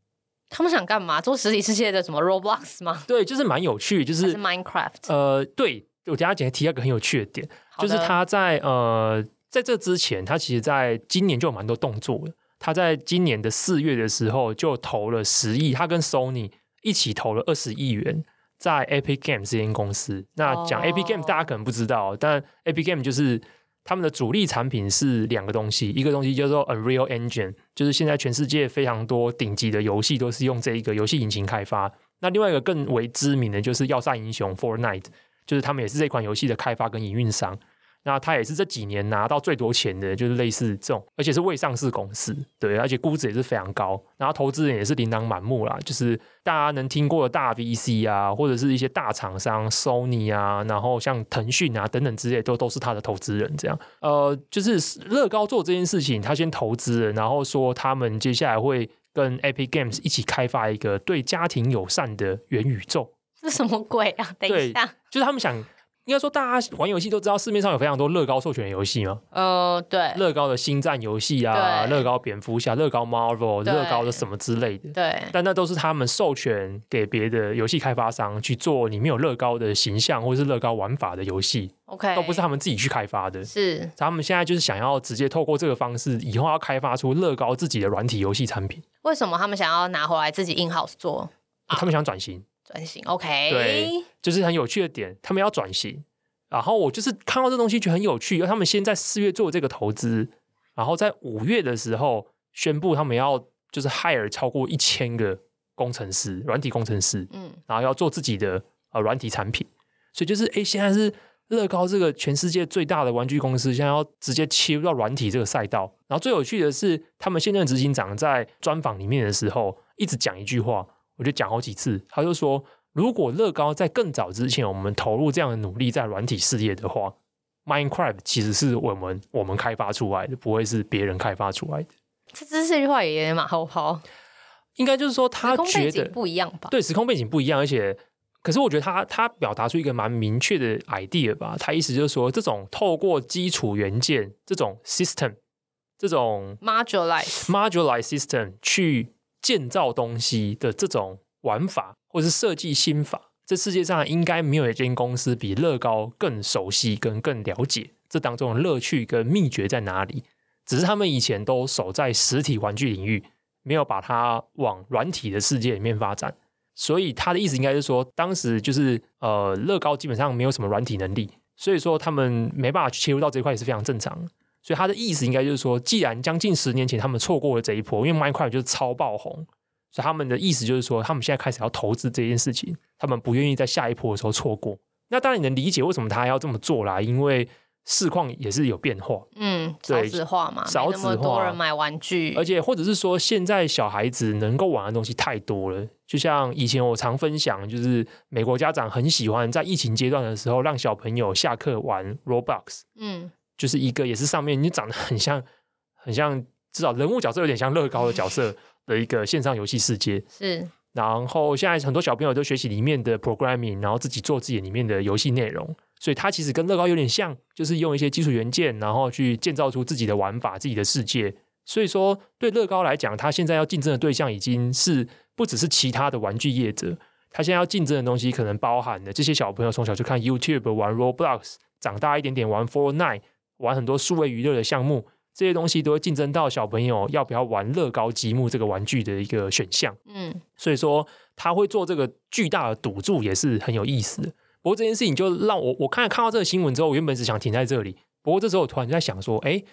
他们想干嘛？做实体世界的什么 Roblox 吗？对，就是蛮有趣，就是，是 Minecraft。呃，对，我等下简单提一个很有趣的点，的就是他在呃在这之前，他其实在今年就有蛮多动作的。他在今年的四月的时候就投了十亿，他跟 Sony 一起投了二十亿元在 Epic Games 这间公司。那讲 Epic Games 大家可能不知道，但 Epic Games 就是他们的主力产品是两个东西，一个东西叫做 Unreal Engine，就是现在全世界非常多顶级的游戏都是用这一个游戏引擎开发。那另外一个更为知名的就是要塞英雄 Fortnite，就是他们也是这款游戏的开发跟营运商。那他也是这几年拿到最多钱的，就是类似这种，而且是未上市公司，对，而且估值也是非常高，然后投资人也是琳琅满目啦，就是大家能听过的大 VC 啊，或者是一些大厂商，Sony 啊，然后像腾讯啊等等之类，都都是他的投资人。这样，呃，就是乐高做这件事情，他先投资了，然后说他们接下来会跟 Epic Games 一起开发一个对家庭友善的元宇宙。这什么鬼啊？等一下，就是他们想。应该说，大家玩游戏都知道市面上有非常多乐高授权的游戏吗？呃，对，乐高的星战游戏啊，乐高蝙蝠侠、乐高 Marvel、乐高的什么之类的。对，但那都是他们授权给别的游戏开发商去做里面有乐高的形象或是乐高玩法的游戏。OK，都不是他们自己去开发的。是，他们现在就是想要直接透过这个方式，以后要开发出乐高自己的软体游戏产品。为什么他们想要拿回来自己 in house 做？他们想转型。转型，OK，对，就是很有趣的点，他们要转型。然后我就是看到这东西就很有趣，他们先在四月做这个投资，然后在五月的时候宣布他们要就是 hire 超过一千个工程师，软体工程师，嗯，然后要做自己的呃软体产品，所以就是哎，现在是乐高这个全世界最大的玩具公司，现在要直接切入到软体这个赛道。然后最有趣的是，他们现任执行长在专访里面的时候一直讲一句话，我就讲好几次，他就说。如果乐高在更早之前，我们投入这样的努力在软体事业的话，Minecraft 其实是我们我们开发出来的，不会是别人开发出来的。这这句话也马后炮，应该就是说他觉得不一样吧？对，时空背景不一样，而且可是我觉得他他表达出一个蛮明确的 idea 吧。他意思就是说，这种透过基础元件这种 system 这种 modularized modularized system 去建造东西的这种玩法。或是设计心法，这世界上应该没有一间公司比乐高更熟悉跟更了解这当中的乐趣跟秘诀在哪里。只是他们以前都守在实体玩具领域，没有把它往软体的世界里面发展。所以他的意思应该是说，当时就是呃，乐高基本上没有什么软体能力，所以说他们没办法去切入到这一块也是非常正常。所以他的意思应该就是说，既然将近十年前他们错过了这一波，因为 Minecraft 就是超爆红。所以他们的意思就是说，他们现在开始要投资这件事情，他们不愿意在下一波的时候错过。那当然你能理解为什么他要这么做啦，因为市况也是有变化。嗯，少子化嘛，少子化，多人买玩具，而且或者是说，现在小孩子能够玩的东西太多了。就像以前我常分享，就是美国家长很喜欢在疫情阶段的时候，让小朋友下课玩 Roblox。嗯，就是一个也是上面你长得很像，很像。至少人物角色有点像乐高的角色的一个线上游戏世界。是。然后现在很多小朋友都学习里面的 programming，然后自己做自己里面的游戏内容，所以它其实跟乐高有点像，就是用一些基础元件，然后去建造出自己的玩法、自己的世界。所以说，对乐高来讲，它现在要竞争的对象已经是不只是其他的玩具业者，它现在要竞争的东西可能包含了这些小朋友从小就看 YouTube 玩 Roblox，长大一点点玩 Fortnite，玩很多数位娱乐的项目。这些东西都会竞争到小朋友要不要玩乐高积木这个玩具的一个选项。嗯，所以说他会做这个巨大的赌注也是很有意思的。不过这件事情就让我我看看到这个新闻之后，我原本只想停在这里。不过这时候我突然就在想说，哎。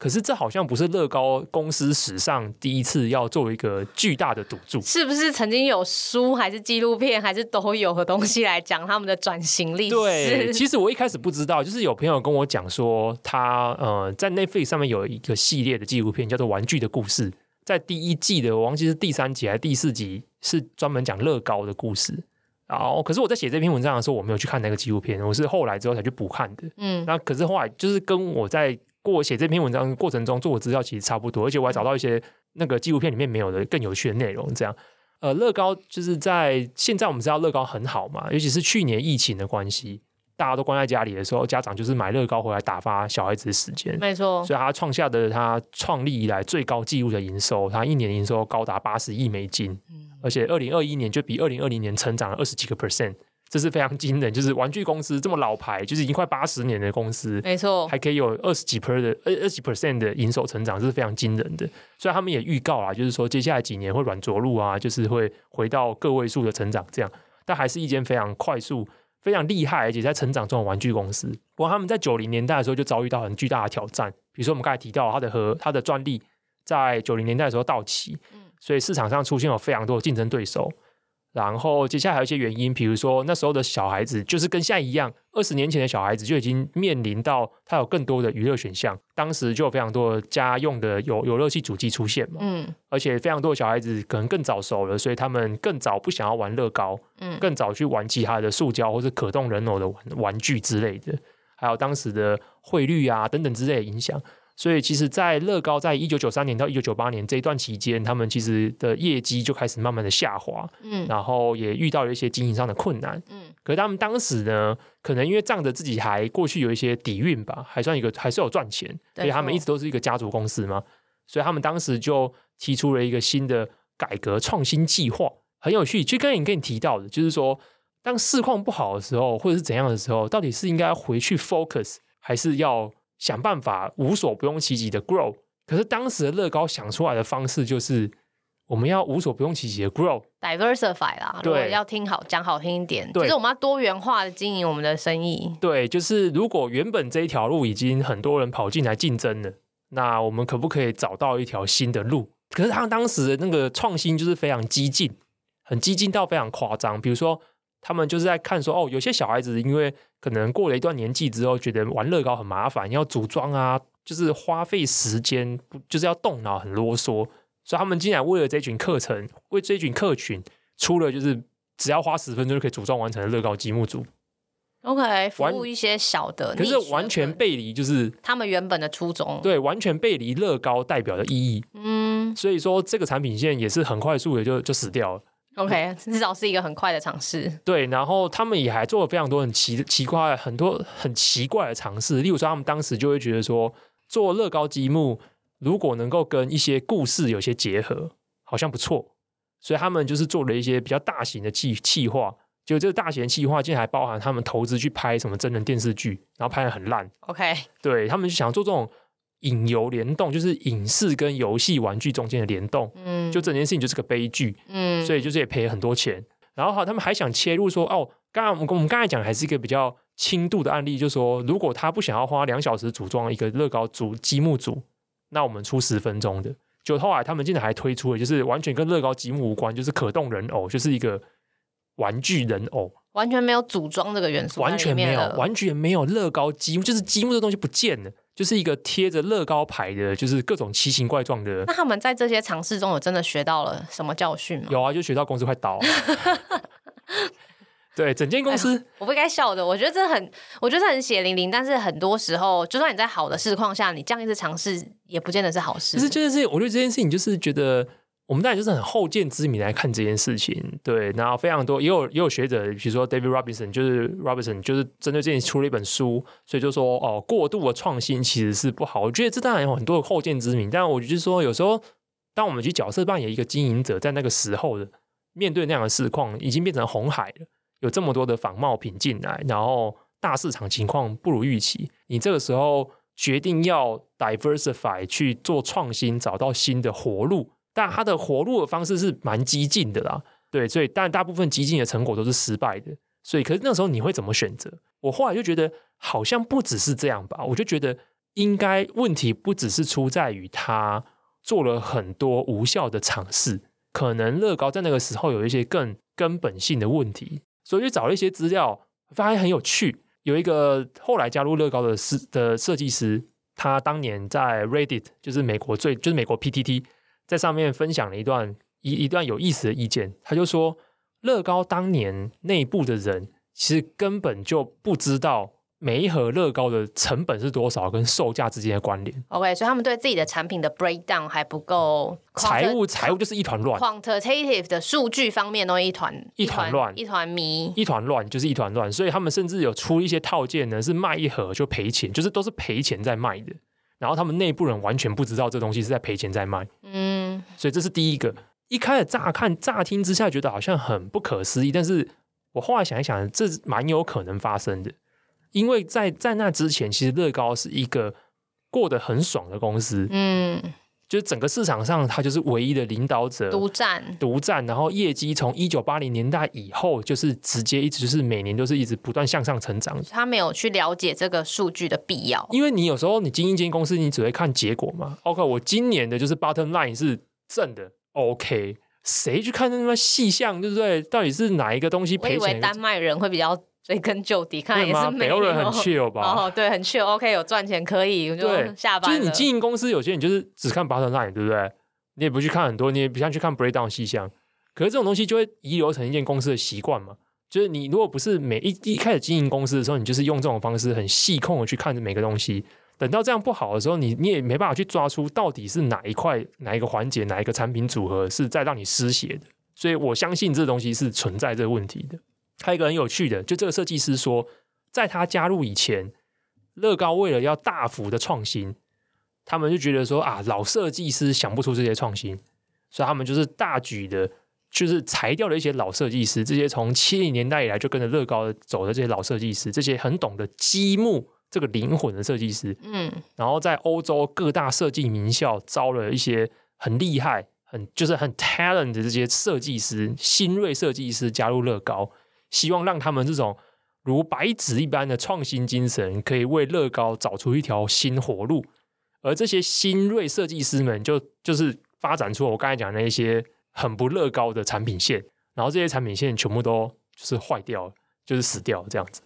可是这好像不是乐高公司史上第一次要做一个巨大的赌注，是不是？曾经有书还是纪录片还是都有的东西来讲他们的转型历史？对，其实我一开始不知道，就是有朋友跟我讲说他，他呃在 Netflix 上面有一个系列的纪录片叫做《玩具的故事》，在第一季的我忘记是第三集还是第四集，是专门讲乐高的故事。然后，可是我在写这篇文章的时候，我没有去看那个纪录片，我是后来之后才去补看的。嗯，那可是后来就是跟我在。过我写这篇文章过程中做的资料其实差不多，而且我还找到一些那个纪录片里面没有的更有趣的内容。这样，呃，乐高就是在现在我们知道乐高很好嘛，尤其是去年疫情的关系，大家都关在家里的时候，家长就是买乐高回来打发小孩子的时间。没错，所以他创下的他创立以来最高纪录的营收，他一年营收高达八十亿美金，嗯，而且二零二一年就比二零二零年成长了二十几个 percent。这是非常惊人，就是玩具公司这么老牌，就是已经快八十年的公司，没错，还可以有二十几 percent 的二二十几 percent 的营收成长，这是非常惊人的。所以他们也预告啊，就是说接下来几年会软着陆啊，就是会回到个位数的成长这样。但还是一间非常快速、非常厉害而且在成长中的玩具公司。不过他们在九零年代的时候就遭遇到很巨大的挑战，比如说我们刚才提到它的和它的专利在九零年代的时候到期，所以市场上出现了非常多的竞争对手。然后接下来还有一些原因，比如说那时候的小孩子就是跟现在一样，二十年前的小孩子就已经面临到他有更多的娱乐选项，当时就有非常多的家用的游游乐器主机出现嘛，嗯，而且非常多的小孩子可能更早熟了，所以他们更早不想要玩乐高，嗯，更早去玩其他的塑胶或者可动人偶的玩玩具之类的，还有当时的汇率啊等等之类的影响。所以，其实，在乐高在一九九三年到一九九八年这一段期间，他们其实的业绩就开始慢慢的下滑，嗯，然后也遇到了一些经营上的困难，嗯。可是他们当时呢，可能因为仗着自己还过去有一些底蕴吧，还算一个还是有赚钱，所以他们一直都是一个家族公司嘛，所以他们当时就提出了一个新的改革创新计划，很有趣。其实刚才你跟你提到的，就是说，当市况不好的时候，或者是怎样的时候，到底是应该回去 focus，还是要？想办法无所不用其极的 grow，可是当时的乐高想出来的方式就是我们要无所不用其极的 grow，diversify 啦。对，要听好讲好听一点，就是我们要多元化的经营我们的生意。对，就是如果原本这一条路已经很多人跑进来竞争了，那我们可不可以找到一条新的路？可是他们当时的那个创新就是非常激进，很激进到非常夸张，比如说。他们就是在看说，哦，有些小孩子因为可能过了一段年纪之后，觉得玩乐高很麻烦，要组装啊，就是花费时间，就是要动脑，很啰嗦。所以他们竟然为了这群课程，为这群客群，出了就是只要花十分钟就可以组装完成的乐高积木组。OK，服务一些小的，可是完全背离就是他们原本的初衷，对，完全背离乐高代表的意义。嗯，所以说这个产品线也是很快速的就就死掉了。OK，至少是一个很快的尝试。对，然后他们也还做了非常多很奇奇怪、很多很奇怪的尝试。例如说，他们当时就会觉得说，做乐高积木如果能够跟一些故事有些结合，好像不错。所以他们就是做了一些比较大型的计计划。就这个大型的企划，竟然还包含他们投资去拍什么真人电视剧，然后拍的很烂。OK，对，他们就想做这种。影游联动就是影视跟游戏玩具中间的联动，嗯，就整件事情就是个悲剧，嗯，所以就是也赔了很多钱。然后好，他们还想切入说，哦，刚刚我们我们刚才讲还是一个比较轻度的案例，就是说如果他不想要花两小时组装一个乐高组积木组，那我们出十分钟的。就后来他们竟然还推出了，就是完全跟乐高积木无关，就是可动人偶，就是一个玩具人偶，完全没有组装这个元素，完全没有，完全没有乐高积木，就是积木这东西不见了。就是一个贴着乐高牌的，就是各种奇形怪状的。那他们在这些尝试中有真的学到了什么教训吗？有啊，就学到公司快倒了。对，整间公司，哎、我不该笑的。我觉得这很，我觉得很血淋淋。但是很多时候，就算你在好的市况下，你这样一次尝试，也不见得是好事。其实就是，我觉得这件事情就是觉得，我们当然就是很后见之明来看这件事情。对，然后非常多也有也有学者，比如说 David Robinson，就是 Robinson，就是针对这件出了一本书，所以就说哦，过度的创新其实是不好。我觉得这当然有很多的后见之明，但我就是说，有时候当我们去角色扮演一个经营者，在那个时候的面对那样的市况，已经变成红海了。有这么多的仿冒品进来，然后大市场情况不如预期，你这个时候决定要 diversify 去做创新，找到新的活路，但它的活路的方式是蛮激进的啦，对，所以但大部分激进的成果都是失败的，所以可是那时候你会怎么选择？我后来就觉得好像不只是这样吧，我就觉得应该问题不只是出在于他做了很多无效的尝试，可能乐高在那个时候有一些更根本性的问题。所以就找了一些资料，发现很有趣。有一个后来加入乐高的设的设计师，他当年在 Reddit，就是美国最就是美国 PTT，在上面分享了一段一一段有意思的意见。他就说，乐高当年内部的人其实根本就不知道。每一盒乐高的成本是多少，跟售价之间的关联。OK，所以他们对自己的产品的 breakdown 还不够。财务财务就是一团乱。Quantitative 的数据方面都一团一团乱，一团迷，一团乱就是一团乱。所以他们甚至有出一些套件呢，是卖一盒就赔钱，就是都是赔钱在卖的。然后他们内部人完全不知道这东西是在赔钱在卖。嗯，所以这是第一个。一开始乍看乍听之下觉得好像很不可思议，但是我后来想一想，这蛮有可能发生的。因为在在那之前，其实乐高是一个过得很爽的公司，嗯，就是整个市场上它就是唯一的领导者，独占，独占。然后业绩从一九八零年代以后，就是直接一直就是每年都是一直不断向上成长。他没有去了解这个数据的必要，因为你有时候你经营一间公司，你只会看结果嘛。OK，我今年的就是 bottom line 是正的，OK，谁去看那么细项，对不对？到底是哪一个东西赔钱？我以为丹麦人会比较。追根究底，看来也是没有。北欧人很 chill 吧？哦，对，很 chill。OK，有赚钱可以，我就下班。就是你经营公司，有些人就是只看 bottom line，对不对？你也不去看很多，你也不像去看 breakdown 细项。可是这种东西就会遗留成一件公司的习惯嘛。就是你如果不是每一一开始经营公司的时候，你就是用这种方式很细控的去看每个东西。等到这样不好的时候，你你也没办法去抓出到底是哪一块、哪一个环节、哪一个产品组合是在让你失血的。所以我相信这东西是存在这个问题的。还有一个很有趣的，就这个设计师说，在他加入以前，乐高为了要大幅的创新，他们就觉得说啊，老设计师想不出这些创新，所以他们就是大举的，就是裁掉了一些老设计师，这些从七零年代以来就跟着乐高走的这些老设计师，这些很懂得积木这个灵魂的设计师，嗯，然后在欧洲各大设计名校招了一些很厉害、很就是很 talent 的这些设计师，新锐设计师加入乐高。希望让他们这种如白纸一般的创新精神，可以为乐高找出一条新活路。而这些新锐设计师们就，就是发展出我刚才讲的那些很不乐高的产品线，然后这些产品线全部都就是坏掉，就是死掉这样子。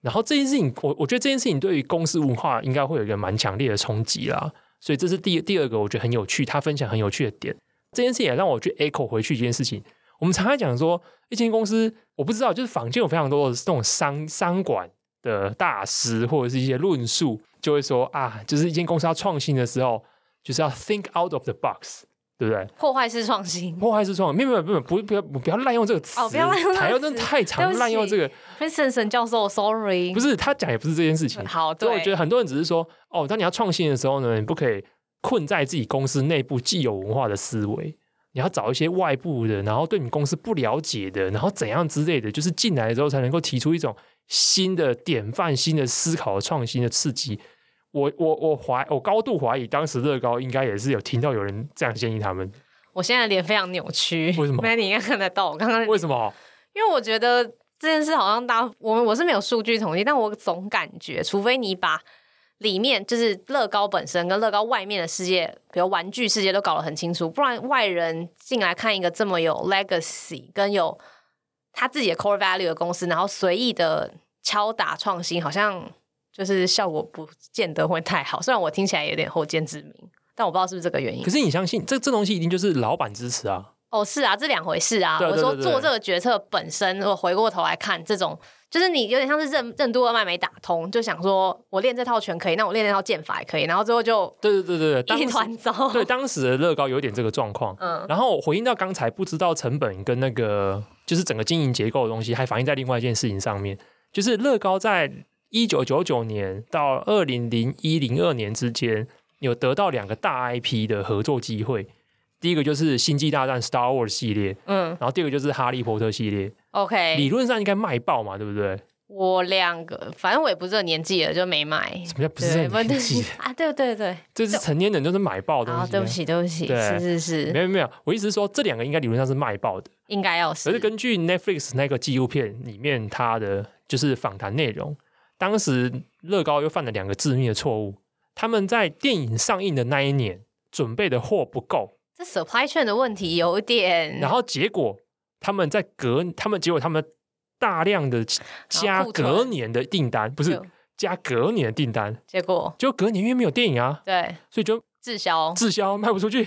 然后这件事情，我我觉得这件事情对于公司文化应该会有一个蛮强烈的冲击啦。所以这是第第二个我觉得很有趣，他分享很有趣的点。这件事情也让我去 echo 回去一件事情。我们常常讲说，一间公司，我不知道，就是坊间有非常多的这种商商管的大师，或者是一些论述，就会说啊，就是一间公司要创新的时候，就是要 think out of the box，对不对？破坏式创新，破坏式创新，没有没有没有，不不要不要滥用这个词，哦，不要滥用，台湾真的太常滥用这个。Vincent 教授，sorry，不是他讲也不是这件事情。好，对，我觉得很多人只是说，哦，当你要创新的时候呢，你不可以困在自己公司内部既有文化的思维。你要找一些外部的，然后对你公司不了解的，然后怎样之类的，就是进来之后才能够提出一种新的典范、新的思考、创新的刺激。我我我怀我高度怀疑，当时乐高应该也是有听到有人这样建议他们。我现在脸非常扭曲，为什么？Manny 应该看得到我刚刚为什么？因为我觉得这件事好像大我我是没有数据统计，但我总感觉，除非你把。里面就是乐高本身跟乐高外面的世界，比如玩具世界都搞得很清楚，不然外人进来看一个这么有 legacy 跟有他自己的 core value 的公司，然后随意的敲打创新，好像就是效果不见得会太好。虽然我听起来有点后见之明，但我不知道是不是这个原因。可是你相信这这东西一定就是老板支持啊？哦，是啊，这两回事啊。我说做这个决策本身，我回过头来看，这种就是你有点像是任任督二脉没打通，就想说我练这套拳可以，那我练那套剑法也可以，然后最后就对对对对，一团糟。对，当时的乐高有点这个状况。嗯，然后回应到刚才不知道成本跟那个就是整个经营结构的东西，还反映在另外一件事情上面，就是乐高在一九九九年到二零零一零二年之间。有得到两个大 IP 的合作机会，第一个就是《星际大战》（Star Wars） 系列，嗯，然后第二个就是《哈利波特》系列。OK，理论上应该卖爆嘛，对不对？我两个，反正我也不是这年纪了，就没买。什么叫不是这个年纪 啊？对对对，这是成年人就是买爆的东西。对不起，对不起，是是是，没有没有，我意思是说这两个应该理论上是卖爆的，应该要是。可是根据 Netflix 那个纪录片里面，它的就是访谈内容，当时乐高又犯了两个致命的错误。他们在电影上映的那一年准备的货不够，这 supply chain 的问题有点。然后结果他们在隔，他们结果他们大量的加隔年的订单，不是加隔年的订单，结果。就隔年因为没有电影啊，对，所以就滞销，滞销卖不出去，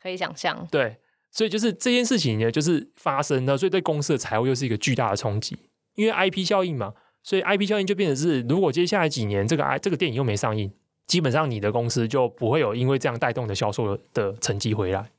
可以想象。对，所以就是这件事情呢，就是发生了，所以对公司的财务又是一个巨大的冲击，因为 IP 效应嘛，所以 IP 效应就变成是，如果接下来几年这个 I 这个电影又没上映。基本上你的公司就不会有因为这样带动的销售的成绩回来，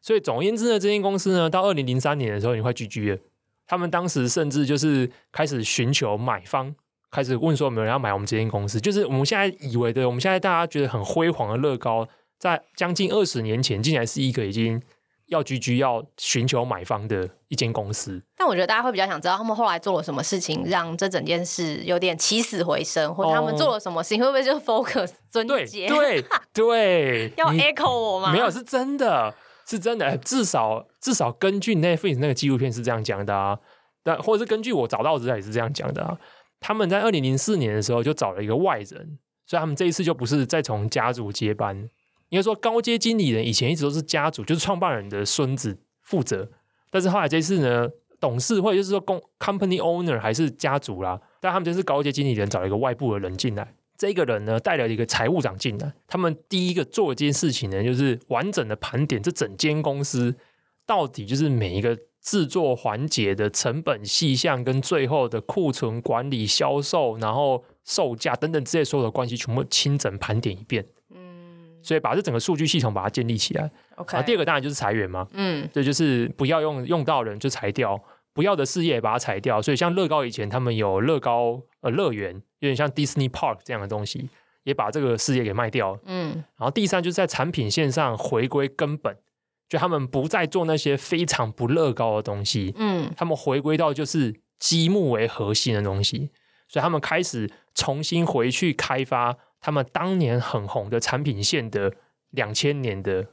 所以总而言之呢，这间公司呢，到二零零三年的时候，你快 GG 了。他们当时甚至就是开始寻求买方，开始问说有没有人要买我们这间公司。就是我们现在以为的，我们现在大家觉得很辉煌的乐高，在将近二十年前，竟然是一个已经。要 GG 要寻求买方的一间公司，但我觉得大家会比较想知道他们后来做了什么事情，让这整件事有点起死回生，或者他们做了什么事情，哦、会不会就 focus 尊杰？对对对，要 echo 我吗？没有，是真的，是真的。至少至少根据 Netflix 那个纪录片是这样讲的啊，但或者是根据我找到的资料也是这样讲的啊。他们在二零零四年的时候就找了一个外人，所以他们这一次就不是再从家族接班。应该说，高阶经理人以前一直都是家族，就是创办人的孙子负责。但是后来这次呢，董事会就是说公 company owner 还是家族啦，但他们就是高阶经理人找了一个外部的人进来。这个人呢，带了一个财务长进来。他们第一个做一件事情呢，就是完整的盘点这整间公司到底就是每一个制作环节的成本细项，跟最后的库存管理、销售，然后售价等等这些所有的关系，全部清整盘点一遍。嗯所以把这整个数据系统把它建立起来。OK，第二个当然就是裁员嘛。嗯，这就是不要用用到人就裁掉，不要的事业也把它裁掉。所以像乐高以前他们有乐高呃乐园，有点像 Disney Park 这样的东西，也把这个事业给卖掉。嗯，然后第三就是在产品线上回归根本，就他们不再做那些非常不乐高的东西。嗯，他们回归到就是积木为核心的东西，所以他们开始重新回去开发。他们当年很红的产品线的两千年的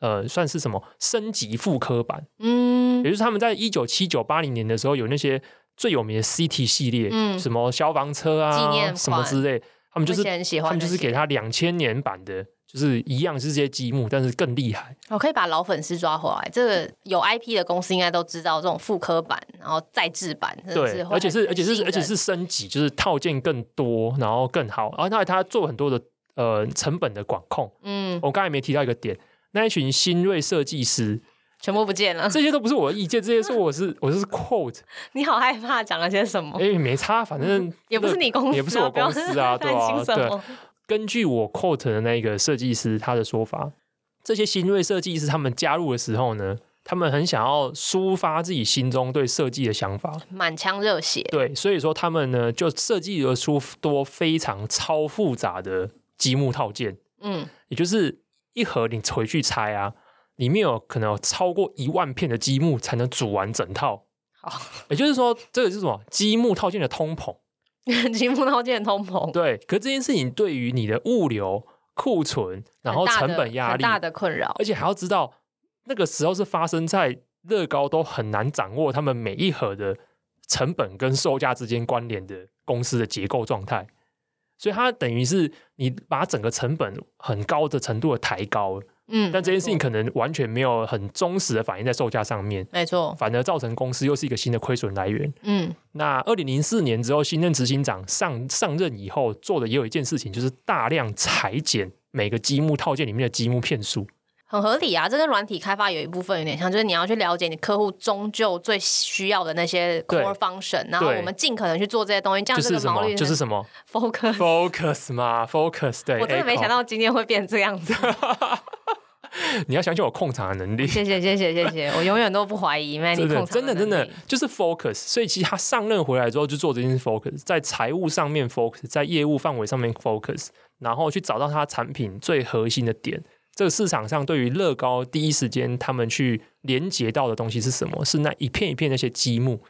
呃，算是什么升级复刻版？嗯，也就是他们在一九七九八零年的时候有那些最有名的 City 系列，嗯，什么消防车啊，纪念什么之类，他们就是他们就是给他两千年版的。就是一样是这些积木，但是更厉害。我可以把老粉丝抓回来。这个有 IP 的公司应该都知道，这种复刻版，然后再制版，对，而且是而且是而且是升级，就是套件更多，然后更好。然后他他做很多的呃成本的管控。嗯，我刚才没提到一个点，那一群新锐设计师全部不见了。这些都不是我的意见，这些是我是 我是 quote。你好害怕讲了些什么？哎、欸，没差，反正也不是你公司，也不是我公司 啊，对啊，对。根据我 quote 的那个设计师他的说法，这些新锐设计师他们加入的时候呢，他们很想要抒发自己心中对设计的想法，满腔热血。对，所以说他们呢就设计了出多非常超复杂的积木套件。嗯，也就是一盒你回去拆啊，里面有可能有超过一万片的积木才能组完整套。好，也就是说这个是什么？积木套件的通膨。积木套件的通膨，对，可是这件事情对于你的物流、库存，然后成本压力大的困扰，而且还要知道那个时候是发生在乐高都很难掌握他们每一盒的成本跟售价之间关联的公司的结构状态，所以它等于是你把整个成本很高的程度的抬高了。嗯，但这件事情可能完全没有很忠实的反映在售价上面，没错，反而造成公司又是一个新的亏损来源。嗯，那二零零四年之后，新任执行长上上任以后做的也有一件事情，就是大量裁减每个积木套件里面的积木片数。很合理啊，这跟软体开发有一部分有点像，就是你要去了解你客户终究最需要的那些 core function，然后我们尽可能去做这些东西，这样这个毛利就是什么？focus focus 嘛，focus 对。我真的没想到今天会变这样子。你要相信我控场的能力。谢谢谢谢谢谢，我永远都不怀疑 Manny 控场真的真的就是 focus。所以其实他上任回来之后就做这件事 focus，在财务上面 focus，在业务范围上面 focus，然后去找到他产品最核心的点。这个市场上对于乐高第一时间他们去连接到的东西是什么？是那一片一片那些积木，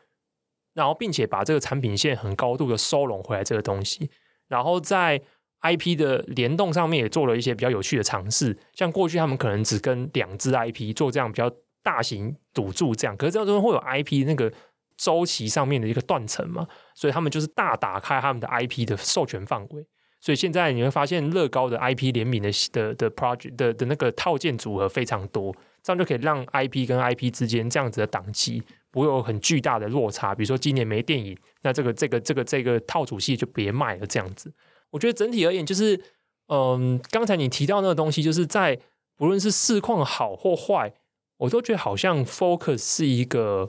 然后并且把这个产品线很高度的收拢回来这个东西，然后在。IP 的联动上面也做了一些比较有趣的尝试，像过去他们可能只跟两支 IP 做这样比较大型赌注这样，可是这样中会有 IP 那个周期上面的一个断层嘛，所以他们就是大打开他们的 IP 的授权范围，所以现在你会发现乐高的 IP 联名的的的 project 的的那个套件组合非常多，这样就可以让 IP 跟 IP 之间这样子的档期不会有很巨大的落差，比如说今年没电影，那这个这个这个这个套组系就别卖了这样子。我觉得整体而言，就是，嗯，刚才你提到那个东西，就是在不论是市况好或坏，我都觉得好像 Focus 是一个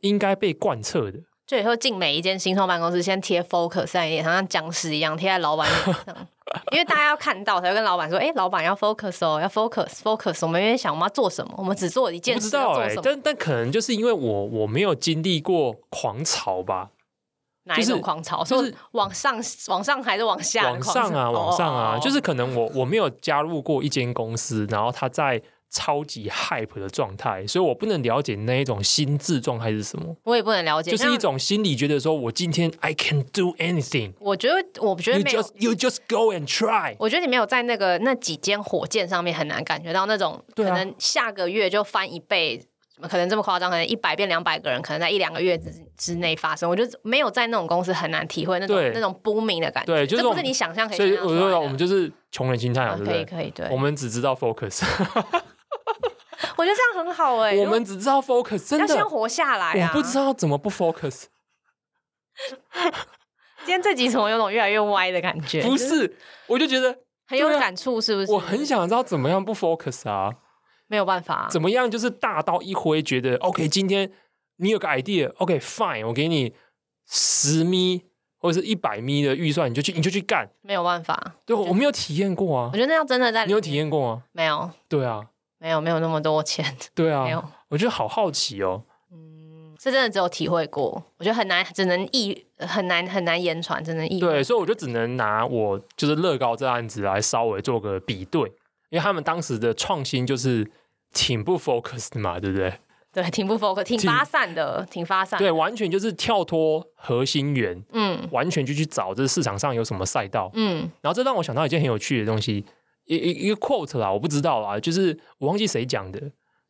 应该被贯彻的。就以后进每一间新创办公室，先贴 Focus 在脸上，像僵尸一样贴在老板脸上，因为大家要看到，才会跟老板说：“哎、欸，老板要 Focus 哦，要 Focus，Focus。”我们因为想我们要做什么，我们只做一件事。不知道哎、欸，但但可能就是因为我我没有经历过狂潮吧。哪一种狂潮？就是、是往上、往上还是往下？往上啊，往上啊！Oh, oh, oh. 就是可能我我没有加入过一间公司，然后他在超级 hype 的状态，所以我不能了解那一种心智状态是什么。我也不能了解，就是一种心理觉得说，我今天 I can do anything。我觉得，我觉得没有 you just, you just go and try。我觉得你没有在那个那几间火箭上面很难感觉到那种，可能下个月就翻一倍。可能这么夸张？可能一百变两百个人，可能在一两个月之之内发生。我觉得没有在那种公司很难体会那种那种 booming 的感觉。对，就是这不是你想象可以。所以我说我们就是穷人心态啊，对不对？可以可以，对。我们只知道 focus。我觉得这样很好哎、欸。我们只知道 focus，真的要先活下来啊！我不知道怎么不 focus。今天这集怎么有种越来越歪的感觉？不是，我就觉得很有感触，是不是？我很想知道怎么样不 focus 啊。没有办法，怎么样？就是大刀一挥，觉得 OK。今天你有个 idea，OK，fine，我给你十米或者是一百米的预算，你就去，你就去干。没有办法，对，我没有体验过啊。我觉得那样真的在，你有体验过吗？没有。对啊，没有，没有那么多钱。对啊，没有。我觉得好好奇哦。嗯，是真的只有体会过，我觉得很难，只能意很难很难言传，只能意。对，所以我就只能拿我就是乐高这案子来稍微做个比对。因为他们当时的创新就是挺不 focus 的嘛，对不对？对，挺不 focus，挺发散的，挺发散。对，完全就是跳脱核心源，嗯，完全就去找这市场上有什么赛道，嗯。然后这让我想到一件很有趣的东西，一一一个 quote 啦，我不知道啦，就是我忘记谁讲的。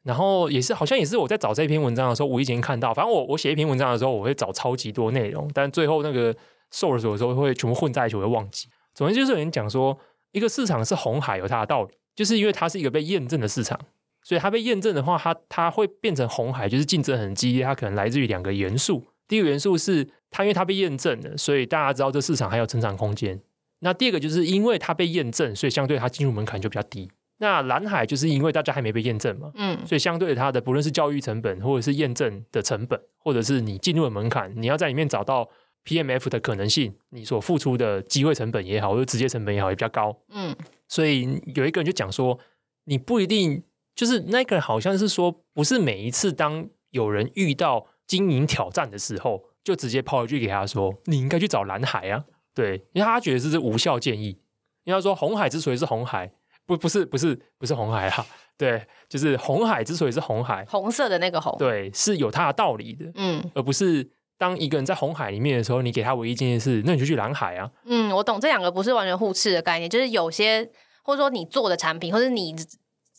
然后也是好像也是我在找这篇文章的时候无意间看到。反正我我写一篇文章的时候，我会找超级多内容，但最后那个 source 的时候会全部混在一起，我会忘记。总之就是有人讲说，一个市场是红海，有它的道理。就是因为它是一个被验证的市场，所以它被验证的话，它它会变成红海，就是竞争很激烈。它可能来自于两个元素，第一个元素是它因为它被验证了，所以大家知道这市场还有成长空间。那第二个就是因为它被验证，所以相对它进入门槛就比较低。那蓝海就是因为大家还没被验证嘛，嗯，所以相对它的不论是教育成本，或者是验证的成本，或者是你进入的门槛，你要在里面找到 PMF 的可能性，你所付出的机会成本也好，或者直接成本也好，也比较高，嗯。所以有一个人就讲说，你不一定就是那个人，好像是说，不是每一次当有人遇到经营挑战的时候，就直接抛一句给他说，你应该去找蓝海啊。对，因为他觉得这是无效建议。因为他说红海之所以是红海，不不是不是不是红海啊，对，就是红海之所以是红海，红色的那个红，对，是有它的道理的，嗯，而不是当一个人在红海里面的时候，你给他唯一建议是，那你就去蓝海啊。嗯，我懂，这两个不是完全互斥的概念，就是有些。或者说你做的产品，或者你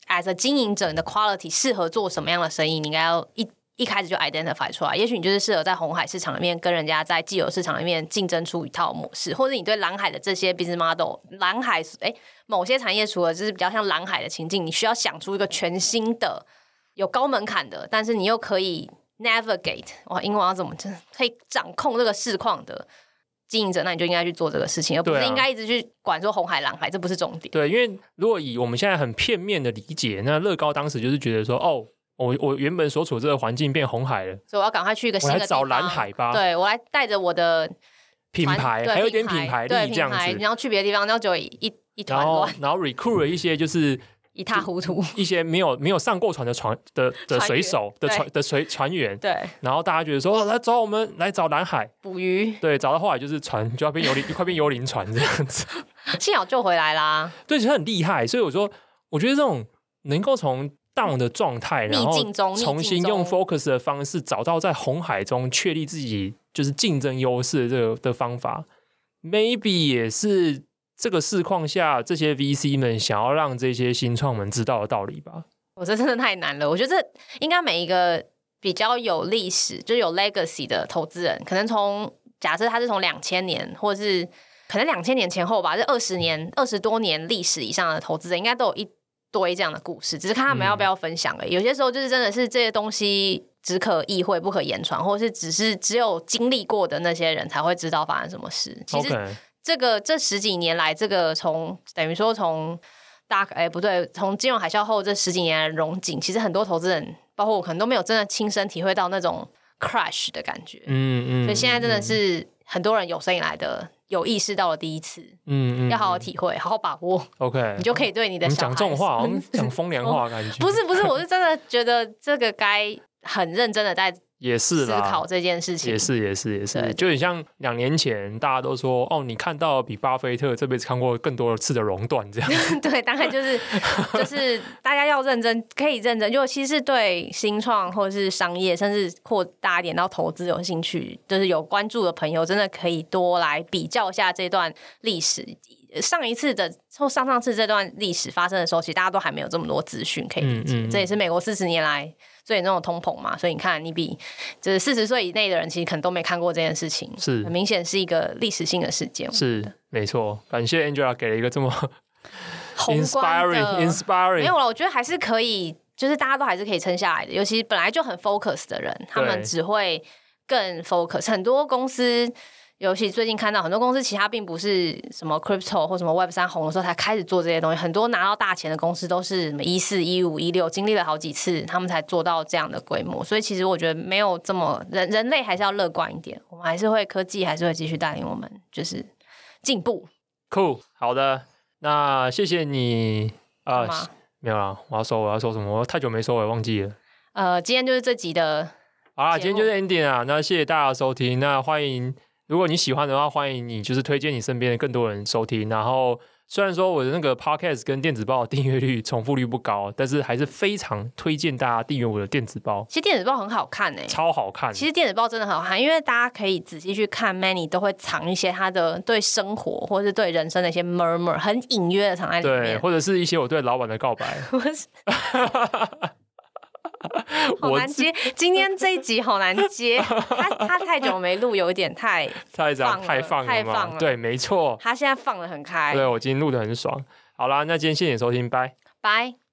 as a 经营者你的 quality 适合做什么样的生意，你应该要一一开始就 identify 出来。也许你就是适合在红海市场里面跟人家在既有市场里面竞争出一套模式，或者你对蓝海的这些 business model，蓝海哎某些产业除了就是比较像蓝海的情境，你需要想出一个全新的有高门槛的，但是你又可以 navigate 哇，英文要怎么讲？可以掌控这个市况的。经营者，那你就应该去做这个事情，而不是应该一直去管说红海蓝海，这不是重点。对，因为如果以我们现在很片面的理解，那乐高当时就是觉得说，哦，我我原本所处这个环境变红海了，所以我要赶快去一个新的找蓝海吧。对，我来带着我的品牌，还有一点品牌力这样子，然后去别的地方，然后就一一团乱，然后 recruit 了一些就是。一塌糊涂，一些没有没有上过船的船的的水手的船的水船员，对，然后大家觉得说来找我们来找蓝海。捕鱼，对，找到后来就是船就要变幽灵，快变幽灵船这样子，幸好救回来啦。对，其实很厉害，所以我说，我觉得这种能够从 down 的状态，然后重新用 focus 的方式找到在红海中确立自己就是竞争优势的这个的方法，maybe 也是。这个市况下，这些 VC 们想要让这些新创们知道的道理吧？我这真的太难了。我觉得这应该每一个比较有历史、就有 legacy 的投资人，可能从假设他是从两千年，或者是可能两千年前后吧，这二十年、二十多年历史以上的投资人，应该都有一堆这样的故事，只是看他们要不要分享而已。嗯、有些时候就是真的是这些东西只可意会不可言传，或者是只是只有经历过的那些人才会知道发生什么事。其实。这个这十几年来，这个从等于说从大哎不对，从金融海啸后这十几年来融景，其实很多投资人，包括我，可能都没有真的亲身体会到那种 crash 的感觉。嗯嗯。所以现在真的是很多人有生以来的有意识到了第一次。嗯嗯。要好好体会，好好把握。OK。你就可以对你的小孩讲这种话，讲风凉话 感觉。不是不是，我是真的觉得这个该很认真的在。也是思考这件事情，也是也是也是，就很像两年前大家都说哦，你看到比巴菲特这辈子看过更多次的熔断这样。对，大概就是 就是大家要认真，可以认真。如果其实是对新创或者是商业，甚至扩大一点到投资有兴趣，就是有关注的朋友，真的可以多来比较一下这段历史。上一次的或上上次这段历史发生的时候，其实大家都还没有这么多资讯可以理解。嗯嗯，这也是美国四十年来。所以那种通膨嘛，所以你看，你比就是四十岁以内的人，其实可能都没看过这件事情，是很明显是一个历史性的事件。是没错，感谢 Angela 给了一个这么 inspiring inspiring。没有了，我觉得还是可以，就是大家都还是可以撑下来的。尤其本来就很 focus 的人，他们只会更 focus。很多公司。尤其最近看到很多公司，其他并不是什么 crypto 或什么 Web 三红的时候才开始做这些东西。很多拿到大钱的公司都是什么一四、一五、一六，经历了好几次，他们才做到这样的规模。所以其实我觉得没有这么人人类还是要乐观一点，我们还是会科技还是会继续带领我们，就是进步。Cool，好的，那谢谢你啊，吗没有了，我要说我要说什么？我太久没说，我也忘记了。呃，今天就是这集的，好啦，今天就是 ending 啊。那谢谢大家收听，那欢迎。如果你喜欢的话，欢迎你就是推荐你身边的更多人收听。然后虽然说我的那个 podcast 跟电子报订阅率重复率不高，但是还是非常推荐大家订阅我的电子报。其实电子报很好看诶、欸，超好看。其实电子报真的很好看，因为大家可以仔细去看，Manny 都会藏一些他的对生活或者是对人生的一些 murmur，很隐约的藏在里面，对，或者是一些我对老板的告白。好难接，今天这一集好难接。他他太久没录，有一点太太放太放太放了。对，没错。他现在放的很开。对，我今天录的很爽。好啦，那今天谢谢收听，拜拜。